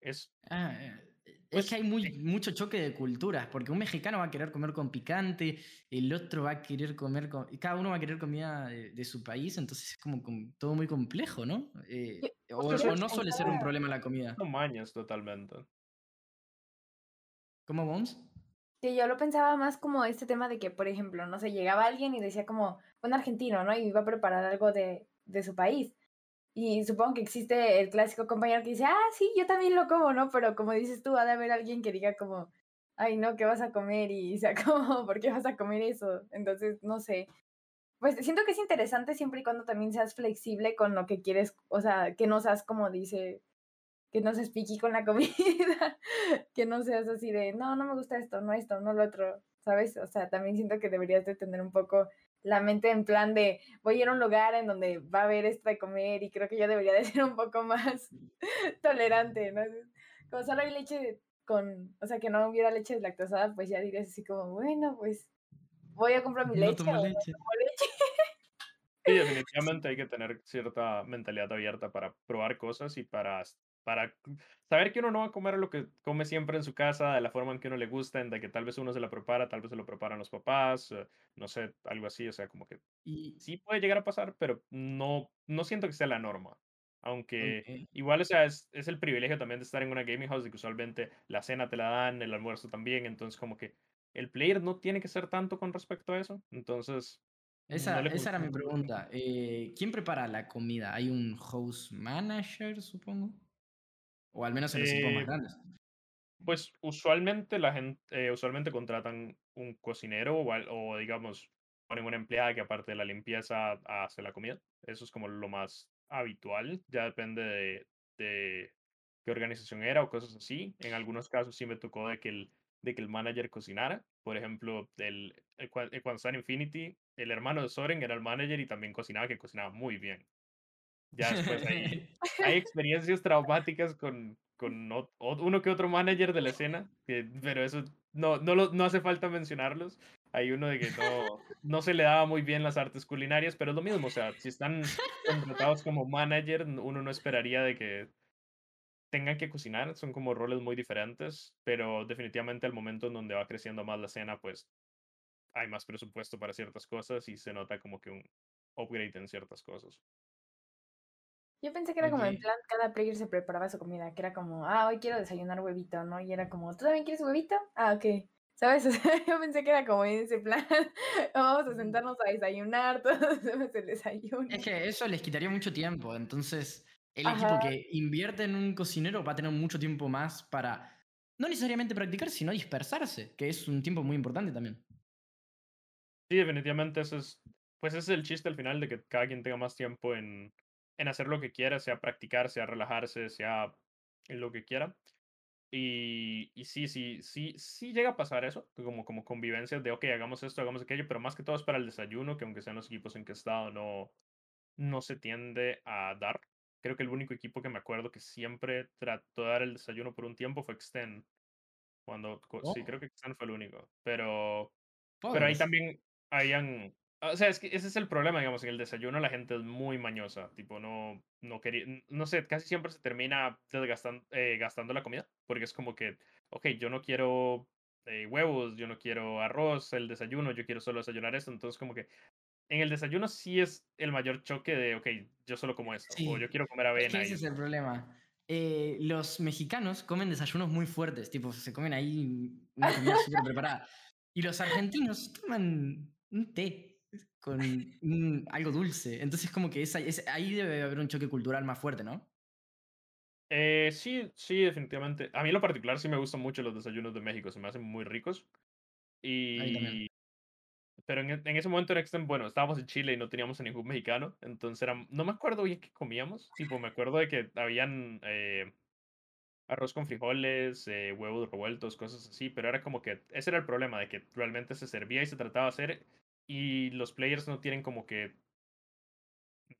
Es Ah, eh, es que hay muy, sí. mucho choque de culturas, porque un mexicano va a querer comer con picante, el otro va a querer comer con... y Cada uno va a querer comida de, de su país, entonces es como com- todo muy complejo, ¿no? Eh, o, no suele ser un problema la comida. no mañas totalmente. ¿Cómo, Bones? Que yo lo pensaba más como este tema de que, por ejemplo, no sé, llegaba alguien y decía como un argentino, ¿no? Y iba a preparar algo de, de su país. Y supongo que existe el clásico compañero que dice, ah, sí, yo también lo como, ¿no? Pero como dices tú, ha de haber alguien que diga como, ay, no, ¿qué vas a comer? Y sea como, ¿por qué vas a comer eso? Entonces, no sé. Pues siento que es interesante siempre y cuando también seas flexible con lo que quieres, o sea, que no seas como dice, que no seas piqui con la comida, que no seas así de, no, no me gusta esto, no esto, no lo otro, ¿sabes? O sea, también siento que deberías de tener un poco la mente en plan de, voy a ir a un lugar en donde va a haber esto de comer y creo que yo debería de ser un poco más tolerante, ¿no? Como solo hay leche con, o sea, que no hubiera leche deslactosada, pues ya dirías así como, bueno, pues voy a comprar mi No leche. o no leche. tomo leche. Sí, definitivamente hay que tener cierta mentalidad abierta para probar cosas y para, para saber que uno no va a comer lo que come siempre en su casa, de la forma en que uno le gusta, en de que tal vez uno se la prepara, tal vez se lo preparan los papás, eh, no sé, algo así, o sea, como que Y, sí puede llegar a pasar, pero no, no siento que sea la norma. Aunque igual, o sea, es, es el privilegio también de estar en una gaming house, de que usualmente la cena te la dan, el almuerzo también, entonces como que el player no tiene que ser tanto con respecto a eso, entonces... Esa, no esa era mi pregunta. Eh, ¿Quién prepara la comida? ¿Hay un host manager, supongo? O al menos en los equipos más Eh, grandes. Pues usualmente la gente, usualmente contratan un cocinero o, digamos ponen una empleada que aparte de la limpieza hace la comida. Eso es como lo más habitual. Ya depende de, de qué organización era o cosas así. En algunos casos sí me tocó de que el, de que el manager cocinara. Por ejemplo, el, el el cuando estaba en Infinity, el hermano de Soren era el manager y también cocinaba, que cocinaba muy bien. Ya después ahí hay experiencias traumáticas con, con ot- uno que otro manager de la escena, que- pero eso no, no, lo- no hace falta mencionarlos. Hay uno de que no, no se le daba muy bien las artes culinarias, pero es lo mismo, o sea, si están contratados como manager, uno no esperaría de que tengan que cocinar, son como roles muy diferentes, pero definitivamente al momento en donde va creciendo más la escena, pues hay más presupuesto para ciertas cosas y se nota como que un upgrade en ciertas cosas. Yo pensé que era como en plan, cada player se preparaba su comida, que era como, ah, hoy quiero desayunar huevito, ¿no? Y era como, ¿tú también quieres huevito? Ah, ok. ¿Sabes? yo pensé que era como en ese plan, vamos a sentarnos a desayunar, todos hacemos el desayuno. Es que eso les quitaría mucho tiempo, entonces el equipo que invierte en un cocinero va a tener mucho tiempo más para no necesariamente practicar, sino dispersarse, que es un tiempo muy importante también. Sí, definitivamente eso es, pues ese es el chiste al final de que cada quien tenga más tiempo en, en hacer lo que quiera, sea practicar, sea relajarse, sea lo que quiera. Y, y sí, sí, sí, sí llega a pasar eso, como, como convivencias de, ok, hagamos esto, hagamos aquello, pero más que todo es para el desayuno, que aunque sean los equipos en que he estado, no, no se tiende a dar. Creo que el único equipo que me acuerdo que siempre trató de dar el desayuno por un tiempo fue Extend. Cuando, sí, creo oh. que Extend fue el único. Pero, pero ahí también habían o sea, es que ese es el problema, digamos, en el desayuno la gente es muy mañosa, tipo, no, no quería, no sé, casi siempre se termina desgastando, eh, gastando la comida, porque es como que, ok, yo no quiero eh, huevos, yo no quiero arroz, el desayuno, yo quiero solo desayunar esto, entonces como que en el desayuno sí es el mayor choque de, ok, yo solo como esto, o yo quiero comer avena. ese es el problema. Eh, los mexicanos comen desayunos muy fuertes, tipo, se comen ahí una comida súper preparada. Y los argentinos toman un té con algo dulce. Entonces, como que ahí debe haber un choque cultural más fuerte, ¿no? Eh, sí, sí, definitivamente. A mí en lo particular sí me gustan mucho los desayunos de México, se me hacen muy ricos. Y... Pero en, en, ese momento bueno, estábamos en Chile y no teníamos a ningún mexicano, entonces era, no me acuerdo bien qué comíamos, tipo, me acuerdo de que habían eh, arroz con frijoles, eh, huevos revueltos, cosas así, pero era como que ese era el problema, de que realmente se servía y se trataba de hacer y los players no tienen como que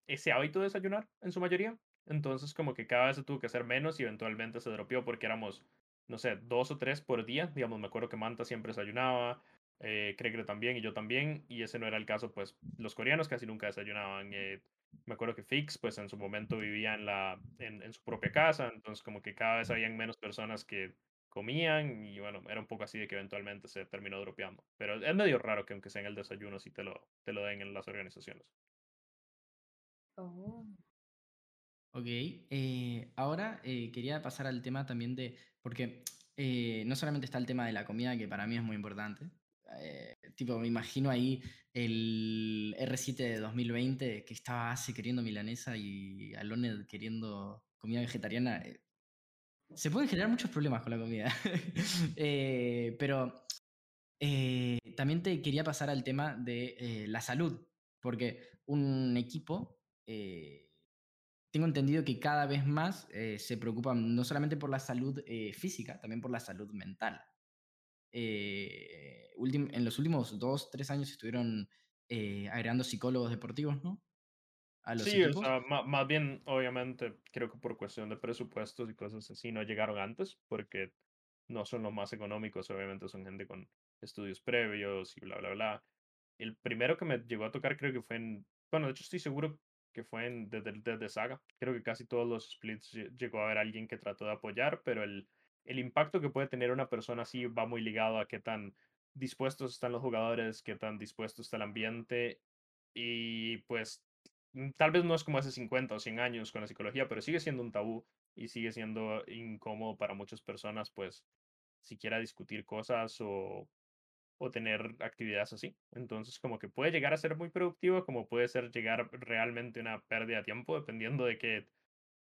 ese hábito de desayunar en su mayoría. Entonces como que cada vez se tuvo que hacer menos y eventualmente se dropeó porque éramos, no sé, dos o tres por día. Digamos, me acuerdo que Manta siempre desayunaba, eh, también y yo también. Y ese no era el caso, pues los coreanos casi nunca desayunaban. Eh, me acuerdo que Fix, pues en su momento vivía en, la, en su propia casa. Entonces como que cada vez habían menos personas que comían y bueno, era un poco así de que eventualmente se terminó dropeando. Pero es medio raro que aunque sea en el desayuno, sí te lo, te lo den en las organizaciones. Oh. Ok, eh, ahora eh, quería pasar al tema también de, porque eh, no solamente está el tema de la comida, que para mí es muy importante, tipo, me imagino ahí el R7 de 2020 que estaba hace queriendo milanesa y Alone queriendo comida vegetariana, se pueden generar muchos problemas con la comida. Eh, pero eh, también te quería pasar al tema de eh, la salud, porque un equipo, tengo entendido que cada vez más se preocupan no solamente por la salud física, también por la salud mental. en los últimos dos, tres años estuvieron agregando psicólogos deportivos, ¿no? Sí, o sea, más, bien, obviamente, creo que por cuestión de presupuestos y cosas así no llegaron antes, porque no son los más económicos, obviamente son gente con estudios previos y bla, bla, bla. El primero que me llegó a tocar creo que fue en, bueno, de hecho estoy seguro que fue en desde, desde Saga. Creo que casi todos los splits llegó a haber alguien que trató de apoyar, pero el, el impacto que puede tener una persona así va muy ligado a qué tan dispuestos están los jugadores, qué tan dispuesto está el ambiente y pues tal vez no es como hace 50 o 100 años con la psicología, pero sigue siendo un tabú y sigue siendo incómodo para muchas personas, pues, siquiera discutir cosas o, o tener actividades así. Entonces, como que puede llegar a ser muy productivo, como puede ser llegar realmente una pérdida de tiempo, dependiendo de qué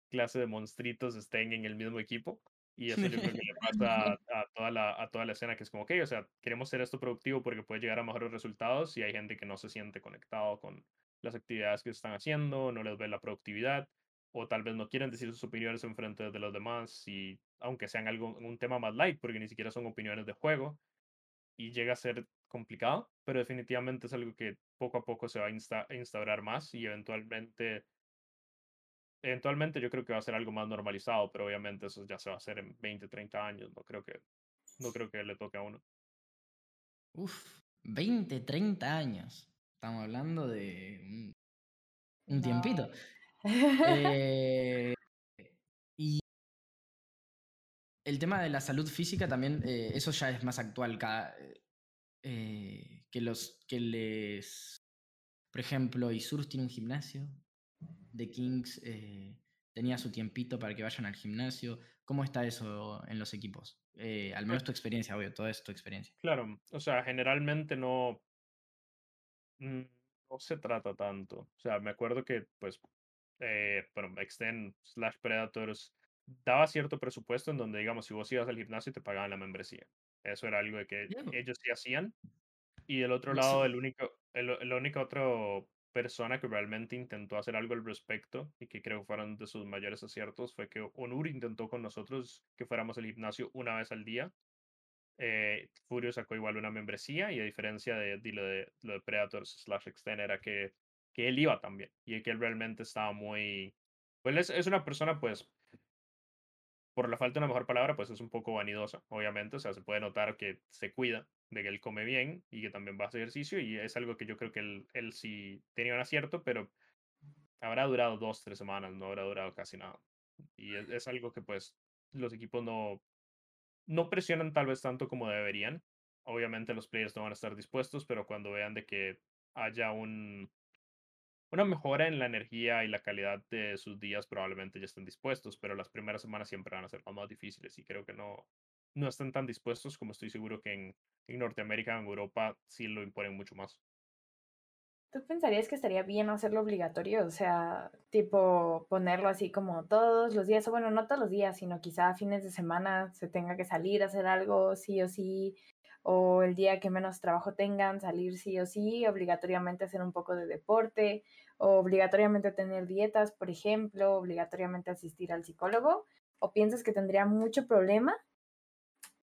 clase de monstruitos estén en el mismo equipo. Y eso yo creo que le pasa a, toda la, a toda la escena, que es como, ok, o sea, queremos hacer esto productivo porque puede llegar a mejores resultados y hay gente que no se siente conectado con, las actividades que están haciendo, no les ve la productividad, o tal vez no quieren decir sus opiniones en frente de los demás, y aunque sean algo, un tema más light, porque ni siquiera son opiniones de juego, y llega a ser complicado, pero definitivamente es algo que poco a poco se va a instaurar más y eventualmente eventualmente yo creo que va a ser algo más normalizado, pero obviamente eso ya se va a hacer en 20, 30 años, no creo que no creo que le toque a uno. Uf, 20, 30 años. Estamos hablando de un, tiempito. Eh, y el tema de la salud física también, eh, eso ya es más actual. Eh, que los que les. Por ejemplo, Isurus tiene un gimnasio. The Kings tenía su tiempito para que vayan al gimnasio. ¿Cómo está eso en los equipos? Al Pues menos tu experiencia, obvio, todo es tu experiencia. claro, o sea, generalmente no, no se trata tanto. O sea, me acuerdo que, pues, eh, bueno, Extend slash Predators daba cierto presupuesto en donde, digamos, si vos ibas al gimnasio te pagaban la membresía. Eso era algo de que ellos sí hacían. Y del otro lado, el único, el, la única otra persona que realmente intentó hacer algo al respecto y que creo fueron de sus mayores aciertos fue que Onur intentó con nosotros que fuéramos al gimnasio una vez al día. Eh, Furio sacó igual una membresía y a diferencia de, de lo, de lo de Predators slash Extend era que, que él iba también y que él realmente estaba muy... Pues es, es una persona pues por la falta de una mejor palabra, pues es un poco vanidosa, obviamente, o sea, se puede notar que se cuida de que él come bien y que también va a hacer ejercicio y es algo que yo creo que él, él sí tenía un acierto, pero habrá durado dos, tres semanas, no habrá durado casi nada. Y es, es algo que pues los equipos no, no presionan tal vez tanto como deberían. Obviamente los players no van a estar dispuestos, pero cuando vean de que haya un, una mejora en la energía y la calidad de sus días probablemente ya estén dispuestos, pero las primeras semanas siempre van a ser más difíciles y creo que no, no están tan dispuestos como estoy seguro que en, en Norteamérica o en Europa sí lo imponen mucho más. ¿Tú pensarías que estaría bien hacerlo obligatorio? O sea, tipo ponerlo así como todos los días, o bueno, no todos los días, sino quizá fines de semana se tenga que salir a hacer algo sí o sí, o el día que menos trabajo tengan, salir sí o sí, obligatoriamente hacer un poco de deporte, o obligatoriamente tener dietas, por ejemplo, obligatoriamente asistir al psicólogo, o piensas que tendría mucho problema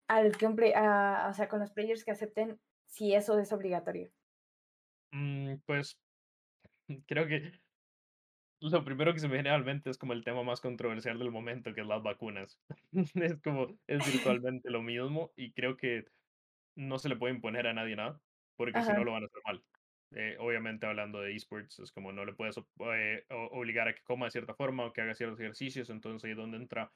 al que un play, a- o sea, con los players que acepten si eso es obligatorio. Mm, pues creo que lo primero que se me viene a la mente es como el tema más controversial del momento, que es las vacunas. Es como, es virtualmente lo mismo y creo que no se le puede imponer a nadie nada, porque si no Ajá. lo van a hacer mal. Eh, obviamente hablando de esports, es como no le puedes eh, o- obligar a que coma de cierta forma o que haga ciertos ejercicios, entonces ahí es donde entra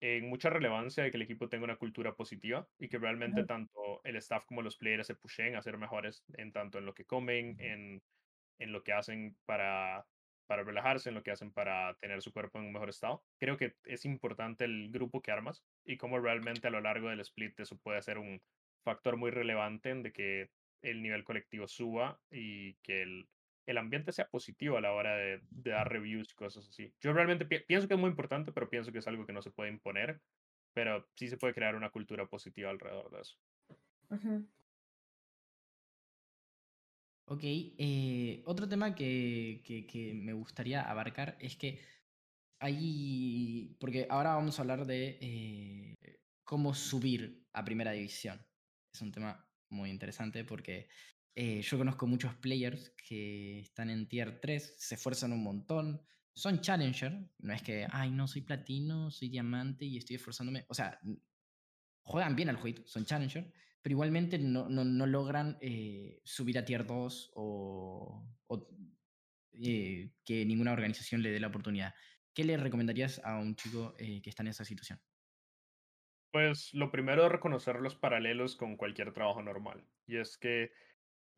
en mucha relevancia de que el equipo tenga una cultura positiva y que realmente tanto el staff como los players se pushen a ser mejores en tanto en lo que comen, en en lo que hacen para, para relajarse, en lo que hacen para tener su cuerpo en un mejor estado. Creo que es importante el grupo que armas y cómo realmente a lo largo del split eso puede ser un factor muy relevante en de que el nivel colectivo suba y que el, el ambiente sea positivo a la hora de, de dar reviews y cosas así. Yo realmente pi- pienso que es muy importante, pero pienso que es algo que no se puede imponer, pero sí se puede crear una cultura positiva alrededor de eso. Ujú. Ok, eh, otro tema que, que- que me gustaría abarcar es que hay, porque ahora vamos a hablar de eh, cómo subir a primera división. Es un tema muy interesante porque eh, yo conozco muchos players que están en tier 3, se esfuerzan un montón, son challenger, no es que, ay, no, soy platino, soy diamante y estoy esforzándome, o sea, juegan bien al jueguito, son challenger, pero igualmente no, no, no logran eh, subir a tier 2 o, eh, que ninguna organización le dé la oportunidad. ¿Qué le recomendarías a un chico eh, que está en esa situación? Pues lo primero es reconocer los paralelos con cualquier trabajo normal. Y es que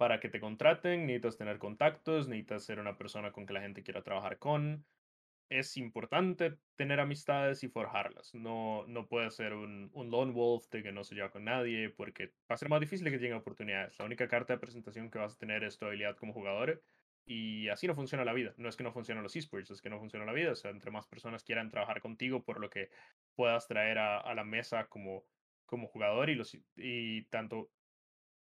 para que te contraten necesitas tener contactos, necesitas ser una persona con que la gente quiera trabajar con. Es importante tener amistades y forjarlas. No, no puedes ser un, un lone wolf de que no se lleva con nadie, porque va a ser más difícil que lleguen oportunidades. La única carta de presentación que vas a tener es tu habilidad como jugador. Y así no funciona la vida. No es que no funcionan los esports, es que no funciona la vida. O sea, entre más personas quieran trabajar contigo por lo que puedas traer a, a la mesa como, como jugador y, los, y tanto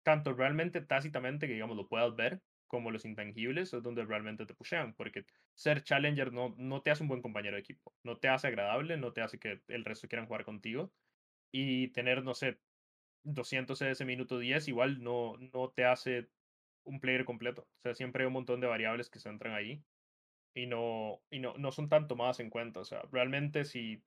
tanto realmente tácitamente que, digamos, lo puedas ver, como los intangibles, es donde realmente te pushean, porque ser challenger no, no te hace un buen compañero de equipo, no te hace agradable, no te hace que el resto quieran jugar contigo, y tener, no sé, 200 ese minuto 10 igual no, no te hace un player completo, o sea, siempre hay un montón de variables que se entran ahí y no, y no, no son tan tomadas en cuenta, o sea, realmente si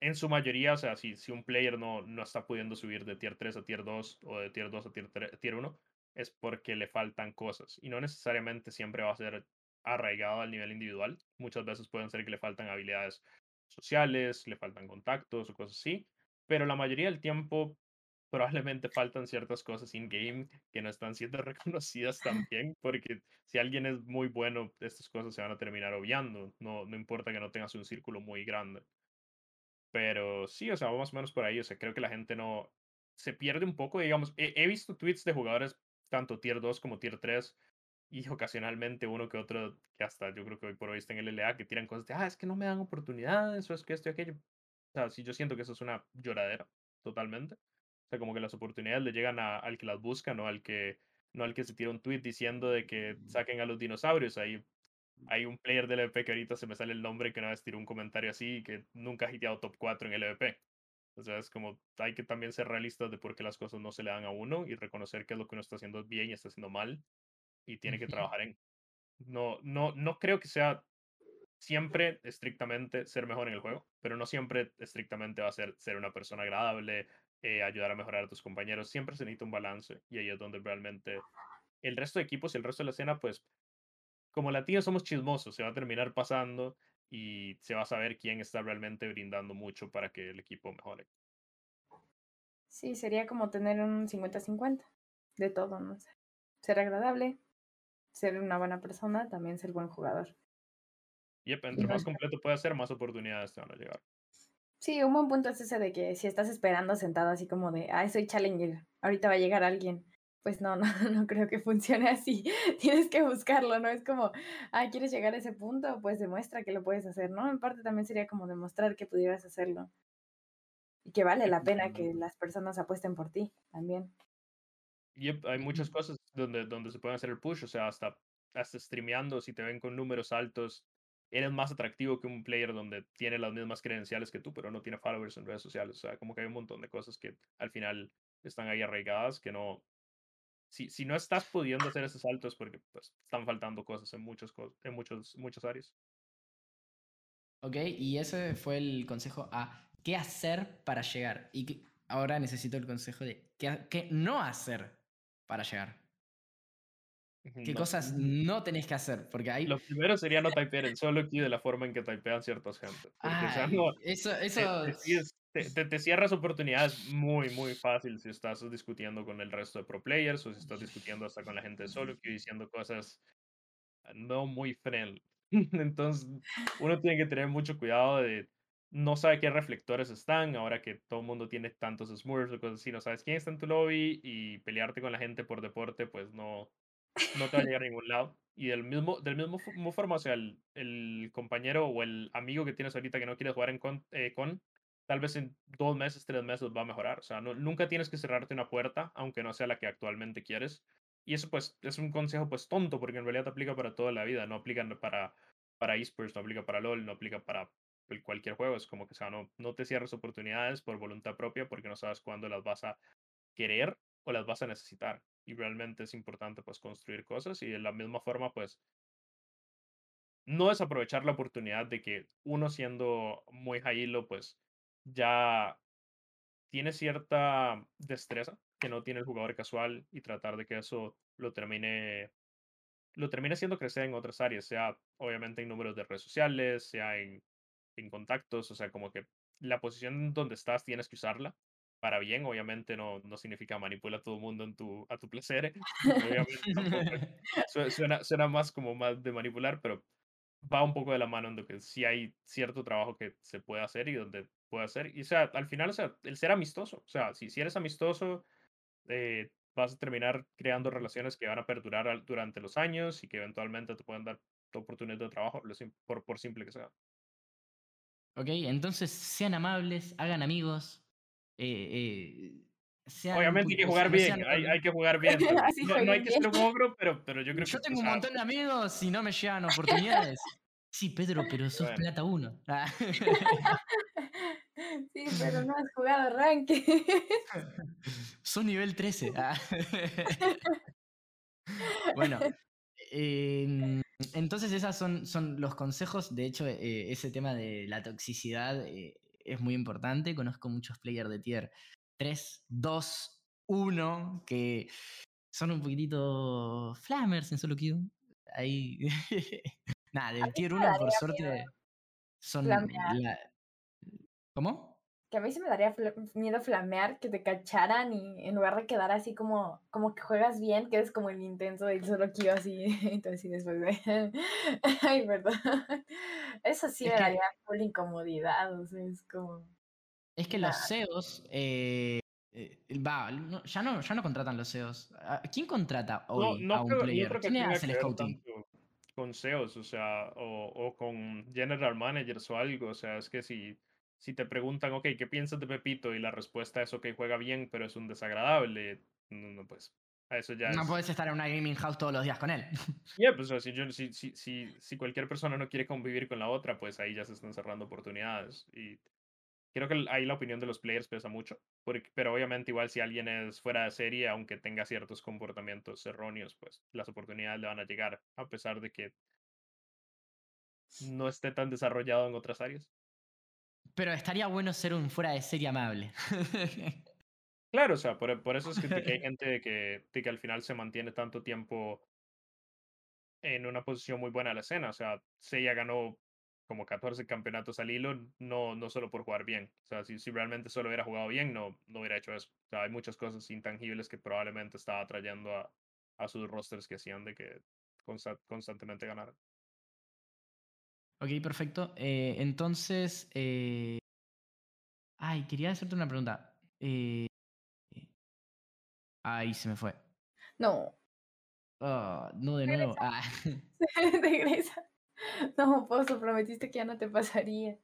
en su mayoría, o sea, si, si un player no, no está pudiendo subir de tier 3 a tier 2 o de tier 2 a tier, 3 tier 1, es porque le faltan cosas. Y no necesariamente siempre va a ser arraigado al nivel individual. Muchas veces pueden ser que le faltan habilidades sociales, le faltan contactos o cosas así. Pero la mayoría del tiempo probablemente faltan ciertas cosas in-game que no están siendo reconocidas también, porque si alguien es muy bueno, estas cosas se van a terminar obviando. No, no importa que no tengas un círculo muy grande. Pero sí, o sea, más o menos por ahí. O sea, creo que la gente no se pierde un poco, digamos. He, he visto tweets de jugadores tanto tier 2 como tier 3 y ocasionalmente uno que otro, que hasta yo creo que hoy por hoy está en el LA, que tiran cosas de, ah, es que no me dan oportunidades, o es que esto y aquello. O sea, sí, yo siento que eso es una lloradera, totalmente. O sea, como que las oportunidades le llegan a, al que las busca, no al que, no al que se tira un tweet diciendo de que saquen a los dinosaurios. Ahí hay un player del EVP que ahorita se me sale el nombre que una vez tiró un comentario así que nunca ha hiteado top 4 en el EVP. O sea, es como hay que también ser realistas de por qué las cosas no se le dan a uno y reconocer que es lo que uno está haciendo bien y está haciendo mal y tiene que trabajar en. No, no, no creo que sea siempre estrictamente ser mejor en el juego, pero no siempre estrictamente va a ser ser una persona agradable, eh, ayudar a mejorar a tus compañeros. Siempre se necesita un balance y ahí es donde realmente el resto de equipos y el resto de la escena, pues, como latinos somos chismosos, se va a terminar pasando y se va a saber quién está realmente brindando mucho para que el equipo mejore. Sí, sería como tener un 50-50 de todo, no sé. Ser agradable, ser una buena persona, también ser buen jugador. Yep, entre más completo puede ser, más oportunidades te van a llegar. Sí, un buen punto es ese de que si estás esperando sentado así como de, ah, soy challenger, ahorita va a llegar alguien. Pues no, no, no creo que funcione así. Tienes que buscarlo, ¿no? Es como, ah, ¿quieres llegar a ese punto? Pues demuestra que lo puedes hacer, ¿no? En parte también sería como demostrar que pudieras hacerlo. Y que vale la pena que las personas apuesten por ti también. Yep, hay muchas cosas donde, donde se puede hacer el push, o sea, hasta, hasta streameando, si te ven con números altos, eres más atractivo que un player donde tiene las mismas credenciales que tú, pero no tiene followers en redes sociales. O sea, como que hay un montón de cosas que al final están ahí arraigadas que no... Si, si no estás pudiendo hacer esos saltos porque pues, están faltando cosas en, muchos, en muchos, muchas áreas. Ok, y ese fue el consejo a qué hacer para llegar. Y ahora necesito el consejo de qué, qué no hacer para llegar. ¿Qué cosas no tenés que hacer? Porque hay... Lo primero sería no typear en solo queue de la forma en que typean ciertas gente. Porque, o sea, no, eso, eso... Te, te, cierras oportunidades muy, muy fácil si estás discutiendo con el resto de pro players o si estás discutiendo hasta con la gente de solo queue diciendo cosas no muy friendly. Entonces, uno tiene que tener mucho cuidado de no sabe qué reflectores están, ahora que todo el mundo tiene tantos smurfs o cosas así, no sabes quién está en tu lobby y pelearte con la gente por deporte, pues no, no te va a llegar a ningún lado. Y del mismo, del mismo, forma, o sea, el, el, compañero o el amigo que tienes ahorita que no quieres jugar en con, eh, con, tal vez en dos meses, tres meses va a mejorar. O sea, no, nunca tienes que cerrarte una puerta, aunque no sea la que actualmente quieres. Y eso pues es un consejo pues tonto, porque en realidad te aplica para toda la vida, no aplica para, para esports, no aplica para LOL, no aplica para cualquier juego. Es como que, o sea, no, no te cierres oportunidades por voluntad propia porque no sabes cuándo las vas a querer o las vas a necesitar. Y realmente es importante, pues, construir cosas y de la misma forma, pues, no desaprovechar la oportunidad de que uno siendo muy high pues, ya tiene cierta destreza que no tiene el jugador casual y tratar de que eso lo termine lo termine haciendo crecer en otras áreas, sea obviamente en números de redes sociales, sea en en contactos, o sea, como que la posición donde estás tienes que usarla para bien, obviamente no, no significa manipular a todo el mundo en tu, a tu placer, obviamente suena, suena más como más de manipular, pero va un poco de la mano en lo que sí hay cierto trabajo que se puede hacer y donde puede hacer, y o sea, al final, o sea, el ser amistoso, o sea, si, si eres amistoso, eh, vas a terminar creando relaciones que van a perdurar durante los años y que eventualmente te pueden dar tu oportunidad de trabajo, por, por simple que sea. Ok, entonces sean amables, hagan amigos. Eh, eh, Obviamente hay que jugar bien, hay, que jugar bien. no, hay que ser un ogro, pero, pero yo creo yo que. Yo tengo un montón de amigos y no me llegan oportunidades. sí, Pedro, pero sos plata uno. Sí, pero no has jugado ranking. Sos nivel 13. Ah. bueno, eh, entonces, esos son, son los consejos. De hecho, eh, ese tema de la toxicidad eh, es muy importante. Conozco muchos players de tier 3, 2, 1 que son un poquitito flammers en solo queue. Ahí. Nada, del tier 1, por suerte, son. ¿Cómo? que a mí se me daría miedo flamear, que te cacharan y en lugar de quedar así como, como que juegas bien, quedes como el intenso del solo quiero así, entonces sí después de... Ay, perdón. Eso sí me daría full incomodidad, o sea, es como... Es que los CEOs. eh, eh, va, no- ya, no, ya no contratan los CEOs. ¿A- ¿Quién contrata No, hoy no a un creo, no player? creo que ¿Quién tenga hace que el scouting? con SEOs, o sea, o, o con general managers o algo. O sea, es que si, si te preguntan, ok, ¿qué piensas de Pepito? Y la respuesta es, ok, juega bien, pero es un desagradable. No, no, pues, a eso ya No es. puedes estar en una gaming house todos los días con él. Ya, pues, o sea, si, yo, si, si, si, si cualquier persona no quiere convivir con la otra, pues ahí ya se están cerrando oportunidades. Y creo que ahí la opinión de los players pesa mucho. porque- pero obviamente, igual si alguien es fuera de serie, aunque tenga ciertos comportamientos erróneos, pues las oportunidades le van a llegar, a pesar de que no esté tan desarrollado en otras áreas. Pero estaría bueno ser un fuera de serie amable. Claro, o sea, por, por eso es que, hay gente que, de que al final se mantiene tanto tiempo en una posición muy buena en la escena. O sea, Seiya ganó como 14 campeonatos al hilo, no, no solo por jugar bien. O sea, si, si realmente solo hubiera jugado bien, no, no hubiera hecho eso. O sea, hay muchas cosas intangibles que probablemente estaba trayendo a, a sus rosters que hacían de que consta- constantemente ganaran. Ok, perfecto. Eh, entonces. eh, Ay, quería hacerte una pregunta. Eh, Ahí se me fue. No, Ah, no, de nuevo. Ah. regresa. No, Pozo, prometiste que ya no te pasaría.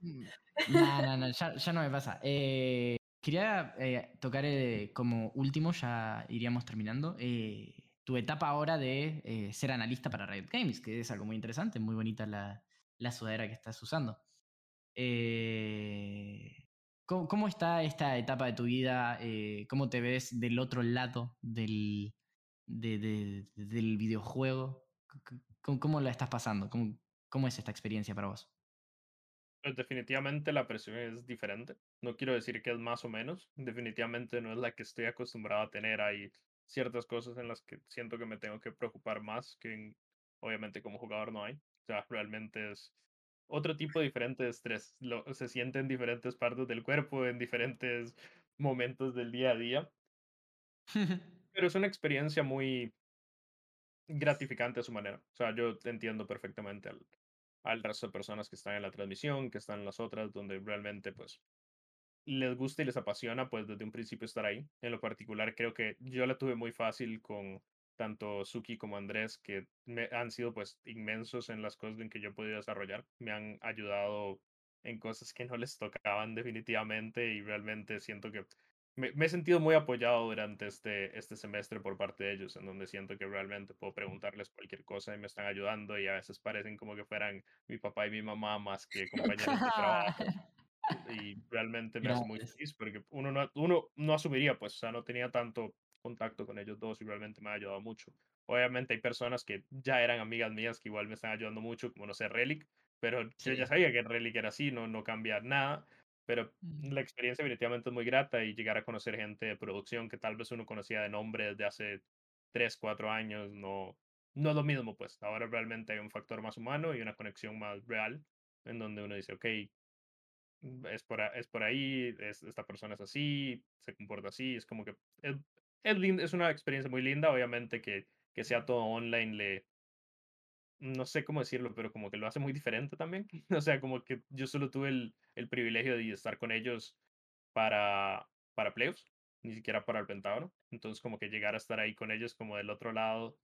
No, no, no, ya, ya no me pasa. Eh, quería eh, tocar eh, como último, ya iríamos terminando, eh, tu etapa ahora de ser analista para Riot Games, que es algo muy interesante, muy bonita la, la sudadera que estás usando. Eh, ¿cómo, cómo está esta etapa de tu vida? Eh, ¿Cómo te ves del otro lado del, de- de- del videojuego? ¿Cómo, cómo la estás pasando? ¿Cómo, ¿Cómo es esta experiencia para vos? Pues definitivamente la presión es diferente. No quiero decir que es más o menos. Definitivamente no es la que estoy acostumbrado a tener. Hay ciertas cosas en las que siento que me tengo que preocupar más que en- obviamente como jugador no hay. O sea, realmente es otro tipo diferente de estrés. Lo, se siente en diferentes partes del cuerpo, en diferentes momentos del día a día. Pero es una experiencia muy gratificante a su manera. O sea, yo entiendo perfectamente al, al resto de personas que están en la transmisión, que están en las otras, donde realmente pues les gusta y les apasiona pues desde un principio estar ahí. En lo particular creo que yo la tuve muy fácil con tanto Suki como Andrés, que me, han sido pues inmensos en las cosas en que yo he podido desarrollar. Me han ayudado en cosas que no les tocaban definitivamente y realmente siento que me, me he sentido muy apoyado durante este, este semestre por parte de ellos, en donde siento que realmente puedo preguntarles cualquier cosa y me están ayudando y a veces parecen como que fueran mi papá y mi mamá más que compañeros de trabajo. Y realmente me hace muy feliz porque uno no, uno no asumiría, pues, o sea, no tenía tanto contacto con ellos dos y realmente me ha ayudado mucho. Obviamente hay personas que ya eran amigas mías que igual me están ayudando mucho, como no sé, Relic, pero yo ya sabía que Relic era así, no, no cambia nada, pero Mm. la experiencia definitivamente es muy grata y llegar a conocer gente de producción que tal vez uno conocía de nombre desde hace 3, 4 años, no, no es lo mismo, pues ahora realmente hay un factor más humano y una conexión más real en donde uno dice, ok, es por, es por ahí, es, esta persona es así, se comporta así, es como que es, es, es una experiencia muy linda, obviamente que, que sea todo online le, no sé cómo decirlo, pero como que lo hace muy diferente también, o sea, como que yo solo tuve el, el privilegio de estar con ellos para, para playoffs, ni siquiera para el Pentágono, entonces como que llegar a estar ahí con ellos como del otro lado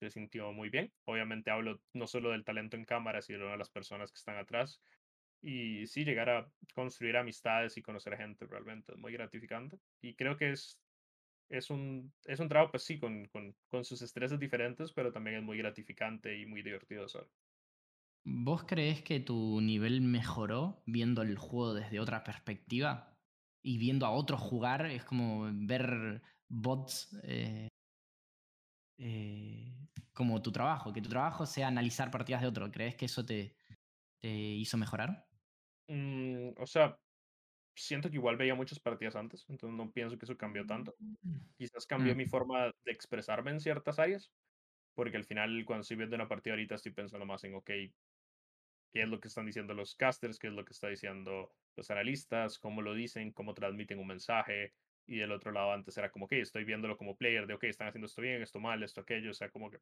se sintió muy bien, obviamente hablo no solo del talento en cámara, sino de las personas que están atrás, y sí, llegar a construir amistades y conocer gente realmente es muy gratificante. Y creo que es, es, un, es un trabajo, pues sí, con, con, con sus estreses diferentes, pero también es muy gratificante y muy divertido de hacer. ¿Vos crees que tu nivel mejoró viendo el juego desde otra perspectiva? Y viendo a otros jugar, es como ver bots eh, eh, como tu trabajo, que tu trabajo sea analizar partidas de otro. ¿Crees que eso te, te hizo mejorar? Mm, o sea, siento que igual veía muchas partidas antes, entonces no pienso que eso cambió tanto. Quizás cambió Mm, mi forma de expresarme en ciertas áreas, porque al final cuando estoy viendo una partida ahorita estoy pensando más en, ok, qué es lo que están diciendo los casters, qué es lo que están diciendo los analistas, cómo lo dicen, cómo transmiten un mensaje. Y del otro lado antes era como que estoy viéndolo como player de, ok, están haciendo esto bien, esto mal, esto aquello. O sea, como que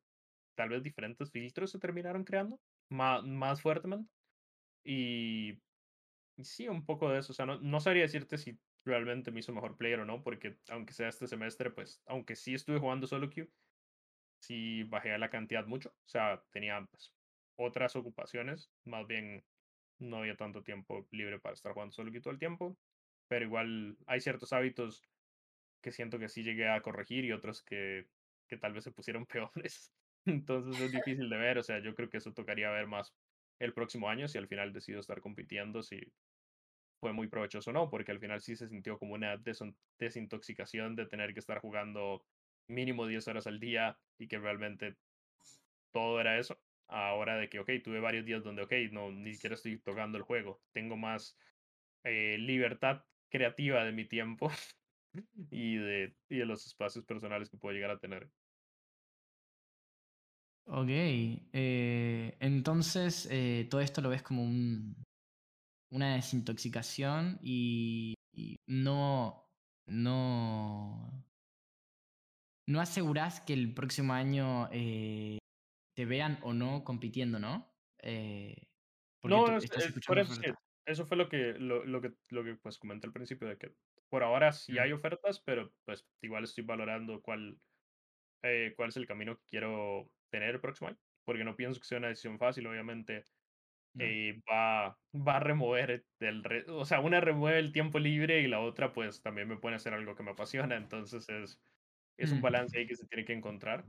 tal vez diferentes filtros se terminaron creando más, más fuertemente. Y sí, un poco de eso. O sea, no, no sabría decirte si realmente me hizo mejor player o no, porque aunque sea este semestre, pues, aunque sí estuve jugando solo queue, sí bajé la cantidad mucho. O sea, tenía pues, otras ocupaciones, más bien no había tanto tiempo libre para estar jugando solo queue todo el tiempo, pero igual hay ciertos hábitos que siento que sí llegué a corregir y otros que, que tal vez se pusieron peores. Entonces es difícil de ver, o sea, yo creo que eso tocaría ver más el próximo año si al final decido estar compitiendo, si fue muy provechoso no, porque al final sí se sintió como una desintoxicación de tener que estar jugando mínimo 10 horas al día y que realmente todo era eso. Ahora de que, ok, tuve varios días donde, ok, no, ni siquiera estoy tocando el juego, tengo más eh, libertad creativa de mi tiempo y de, y de los espacios personales que puedo llegar a tener. Ok, eh, entonces eh, todo esto lo ves como un, una desintoxicación y, no, no, no asegurás que el próximo año eh, te vean o no compitiendo, ¿no? no, eso, fue lo que, lo, lo, que, lo que pues comenté al principio, de que por ahora sí mm. hay ofertas, pero pues igual estoy valorando cuál, cuál es el camino que quiero tener el próximo año, porque no pienso que sea una decisión fácil, obviamente. Eh, va, va a remover el o sea, una remueve el tiempo libre y la otra pues también me puede hacer algo que me apasiona, entonces es, es un balance ahí que se tiene que encontrar.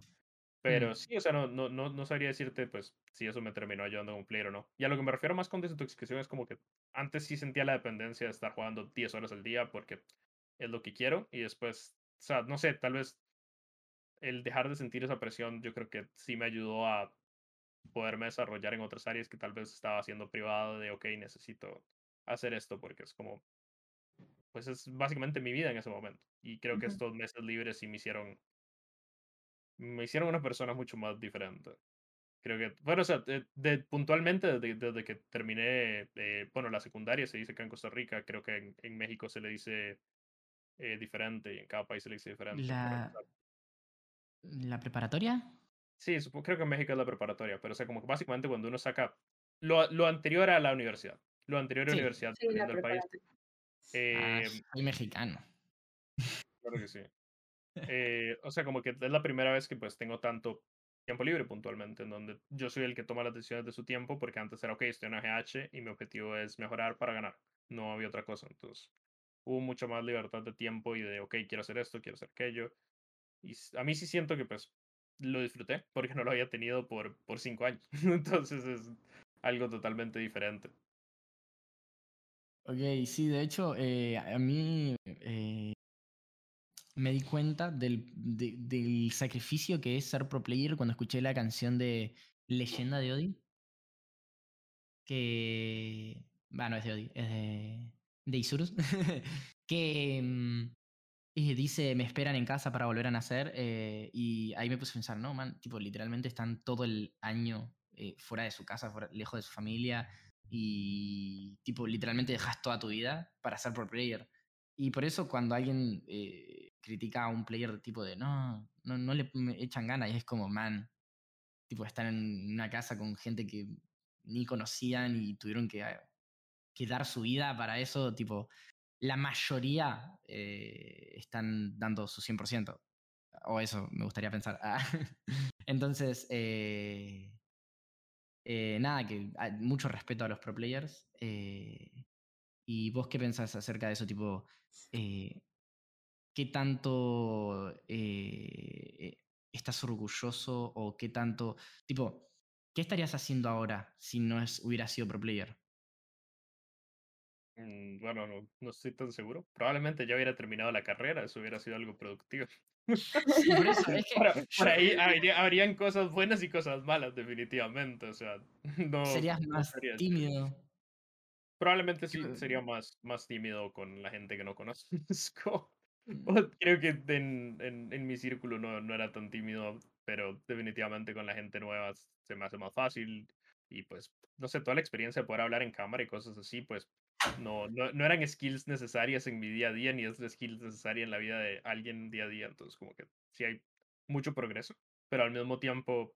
Pero sí, o sea, no, no, no, no sabría decirte, pues, si eso me terminó ayudando a player o no. Y a lo que me refiero más con desintoxicación es como que antes sí sentía la dependencia de estar jugando 10 horas al día porque es lo que quiero. Y después, o sea, no sé, tal vez el dejar de sentir esa presión, yo creo que sí me ayudó a poderme desarrollar en otras áreas que tal vez estaba haciendo privado de, ok, necesito hacer esto porque es como, pues es básicamente mi vida en ese momento. Y creo que estos meses libres sí me hicieron, me hicieron una persona mucho más diferente. Creo que, bueno, o sea, de, puntualmente desde, desde, que terminé, eh, bueno, la secundaria se dice que en Costa Rica, creo que en, en México se le dice eh, diferente y en cada país se le dice diferente. La, ¿La preparatoria? Sí, creo que en México es la preparatoria, pero o sea, como que básicamente cuando uno saca lo, lo anterior a la universidad, lo anterior a la universidad, dependiendo del país. Ah, eh, soy mexicano. Claro que sí. Eh, o sea, como que es la primera vez que pues tengo tanto tiempo libre puntualmente, en donde yo soy el que toma las decisiones de su tiempo, porque antes era, ok, estoy en AGH y mi objetivo es mejorar para ganar, no había otra cosa, entonces hubo mucha más libertad de tiempo y de, ok, quiero hacer esto, quiero hacer aquello, y a mí sí siento que pues lo disfruté porque no lo había tenido por, por cinco años. Entonces es algo totalmente diferente. Ok, sí, de hecho, eh, a mí eh, me di cuenta del, del, sacrificio que es ser pro player cuando escuché la canción de Leyenda de Odi. Que. Bueno, es de Odi, es de, de Isurus. que y dice, me esperan en casa para volver a nacer. Eh, y ahí me puse a pensar, no, man, tipo, literalmente están todo el año eh, fuera de su casa, lejos de su familia. Y, tipo, literalmente dejas toda tu vida para ser pro player. Y por eso cuando alguien eh, critica a un player tipo de, no, no, no le echan ganas, y es como, man, tipo, están en una casa con gente que ni conocían y tuvieron que, que dar su vida para eso, tipo, la mayoría eh, están dando su 100%. O eso me gustaría pensar. Ah, entonces, eh, eh, nada, que mucho respeto a los pro players. ¿Y vos qué pensás acerca de eso? Tipo, ¿qué tanto estás orgulloso o qué tanto... Tipo, ¿qué estarías haciendo ahora si no es, hubiera sido pro player? Mm, bueno, no, no estoy tan seguro. Probablemente ya hubiera terminado la carrera, eso hubiera sido algo productivo. por, ahí habrían cosas buenas y cosas malas, definitivamente. O sea, no. Serías más tímido. Probablemente sí sería más, más tímido con la gente que no conozco. Mm. Creo que en, en, en mi círculo no, no era tan tímido, pero definitivamente con la gente nueva se me hace más fácil. Y pues, no sé, toda la experiencia de poder hablar en cámara y cosas así, pues no, no, no, eran skills necesarias en mi día a día, ni es skills necesaria en la vida de alguien día a día. Entonces, como que sí hay mucho progreso, pero al mismo tiempo,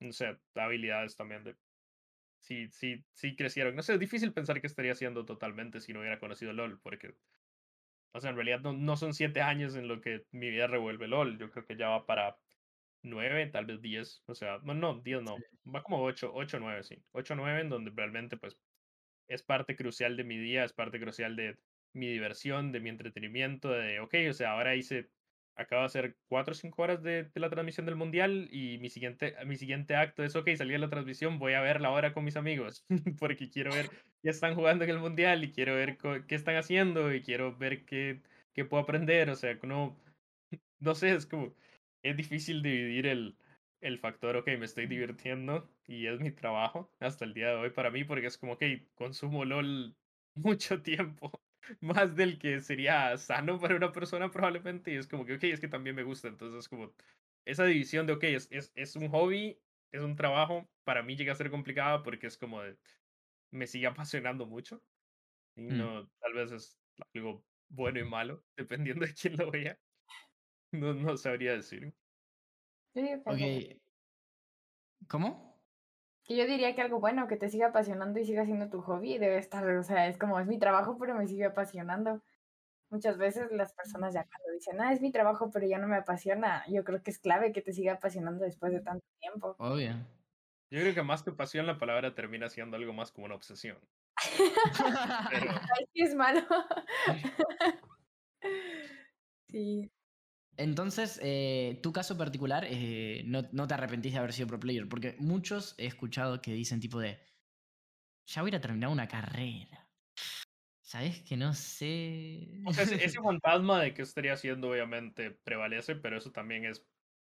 no sé, habilidades también de. Sí, sí, sí crecieron. No sé, es difícil pensar que estaría haciendo totalmente si no hubiera conocido LOL, porque O sea, en realidad no, no son siete años en lo que mi vida revuelve LOL. Yo creo que ya va para nueve, tal vez diez. O sea, no, no, diez no. Va como ocho, ocho, nueve, sí. Ocho, nueve, en donde realmente, pues, es parte crucial de mi día, es parte crucial de mi diversión, de mi entretenimiento, de, ok, o sea, ahora hice acabo de hacer cuatro o cinco horas de, la transmisión del mundial y mi siguiente, mi siguiente acto es, ok, salí de la transmisión, voy a verla ahora con mis amigos, porque quiero ver qué están jugando en el mundial y quiero ver qué están haciendo y quiero ver qué, qué puedo aprender, o sea, no, no sé, es como, es difícil dividir el, el factor, ok, me estoy divirtiendo y es mi trabajo hasta el día de hoy para mí, porque es como, ok, consumo LOL mucho tiempo más del que sería sano para una persona probablemente. Y es como que, ok, es que también me gusta. Entonces, como esa división de, ok, es, es, es un hobby, es un trabajo, para mí llega a ser complicada porque es como de, me sigue apasionando mucho. Y mm. no, tal vez es algo bueno y malo, dependiendo de quién lo vea. No, no sabría decir. Ok. ¿Cómo? Que yo diría que algo bueno, que te siga apasionando y siga siendo tu hobby, debe estar, o sea, es como, es mi trabajo, pero me sigue apasionando. Muchas veces las personas ya cuando dicen, ah, es mi trabajo, pero ya no me apasiona, yo creo que es clave que te siga apasionando después de tanto tiempo. Obvio. Yo creo que más que pasión, la palabra termina siendo algo más como una obsesión. pero... es malo. sí. Entonces, eh, tu caso particular, eh, no, no, te arrepentís de haber sido pro player, porque muchos he escuchado que dicen tipo de, ya voy a terminar una carrera. ¿Sabes que no sé? O sea, ese, fantasma de qué estaría haciendo obviamente prevalece, pero eso también es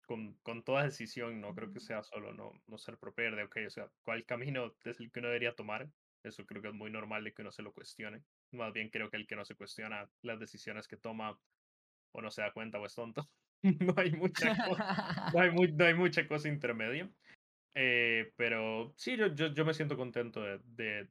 con, con, toda decisión, no creo que sea solo no, no ser pro player de, ok, o sea, ¿cuál camino es el que uno debería tomar? Eso creo que es muy normal de que uno se lo cuestione. Más bien creo que el que no se cuestiona las decisiones que toma o no se da cuenta o es tonto. no, hay mucha cosa, no, hay no hay mucha cosa intermedia. Eh, pero sí, yo, yo, yo, me siento contento de, de,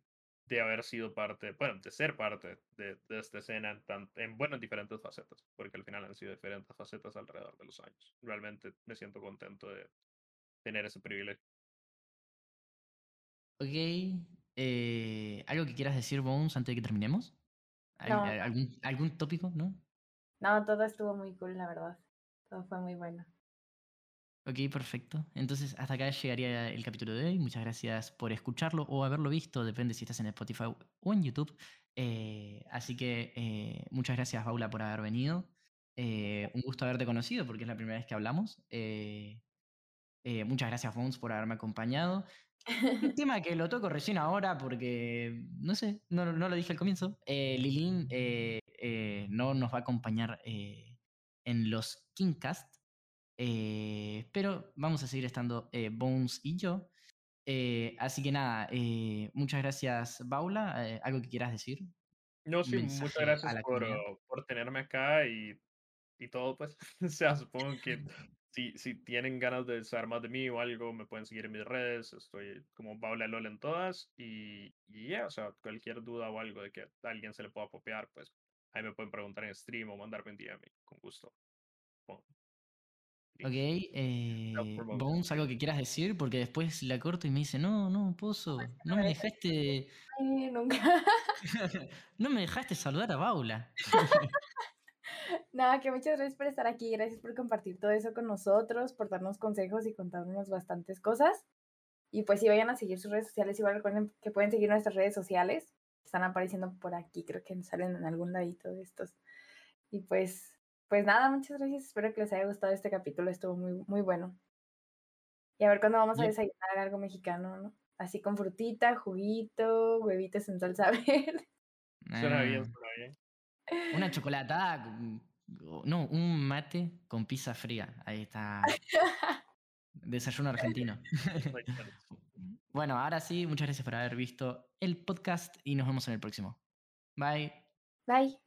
de, haber sido parte, bueno, de ser parte de, de esta escena en, tan, en, bueno, en diferentes facetas, porque al final han sido diferentes facetas alrededor de los años. Realmente me siento contento de tener ese privilegio. Ok. Eh, ¿Algo que quieras decir, Bones, antes de que terminemos? ¿Algún, ¿Algún tópico, no? No, todo estuvo muy cool, la verdad. Todo fue muy bueno. Ok, perfecto. Entonces, hasta acá llegaría el capítulo de hoy. Muchas gracias por escucharlo o haberlo visto, depende si estás en Spotify o en YouTube. Eh, así que eh, muchas gracias, Paula, por haber venido. Eh, un gusto haberte conocido porque es la primera vez que hablamos. muchas gracias, Fons, por haberme acompañado. Un tema que lo toco recién ahora porque, no sé, no, no lo dije al comienzo. Lilín eh, no nos va a acompañar eh, en los Kingcast, eh, pero vamos a seguir estando Bones y yo. así que nada, muchas gracias, Paula. ¿Algo que quieras decir? No, sí, muchas gracias por, por, tenerme acá y, y todo, pues. o sea, supongo que si, si tienen ganas de saber más de mí o algo, me pueden seguir en mis redes. Estoy como Paula Lol en todas. Y, y yeah, o sea, cualquier duda o algo de que a alguien se le pueda copiar, pues Ahí me pueden preguntar en stream o mandarme un DM con gusto. Ok, eh, Bones, algo que quieras decir, porque después la corto y me dice, no, no, Pozo, no me dejaste... nunca. no me dejaste saludar a Paula. Nada, que muchas gracias por estar aquí, gracias por compartir todo eso con nosotros, por darnos consejos y contarnos bastantes cosas. Y pues si vayan a seguir sus redes sociales, igual recuerden que pueden seguir nuestras redes sociales están apareciendo por aquí, creo que salen en algún ladito de estos. Y pues, pues nada, muchas gracias, espero que les haya gustado este capítulo, estuvo muy, muy bueno. Y a ver cuándo vamos a desayunar algo mexicano, ¿no? Así con frutita, juguito, huevitos en salsa verde. Suena bien, suena bien. Una chocolatada, no, un mate con pizza fría, ahí está. Desayuno argentino. bueno, ahora sí, muchas gracias por haber visto el podcast y nos vemos en el próximo. Bye. Bye.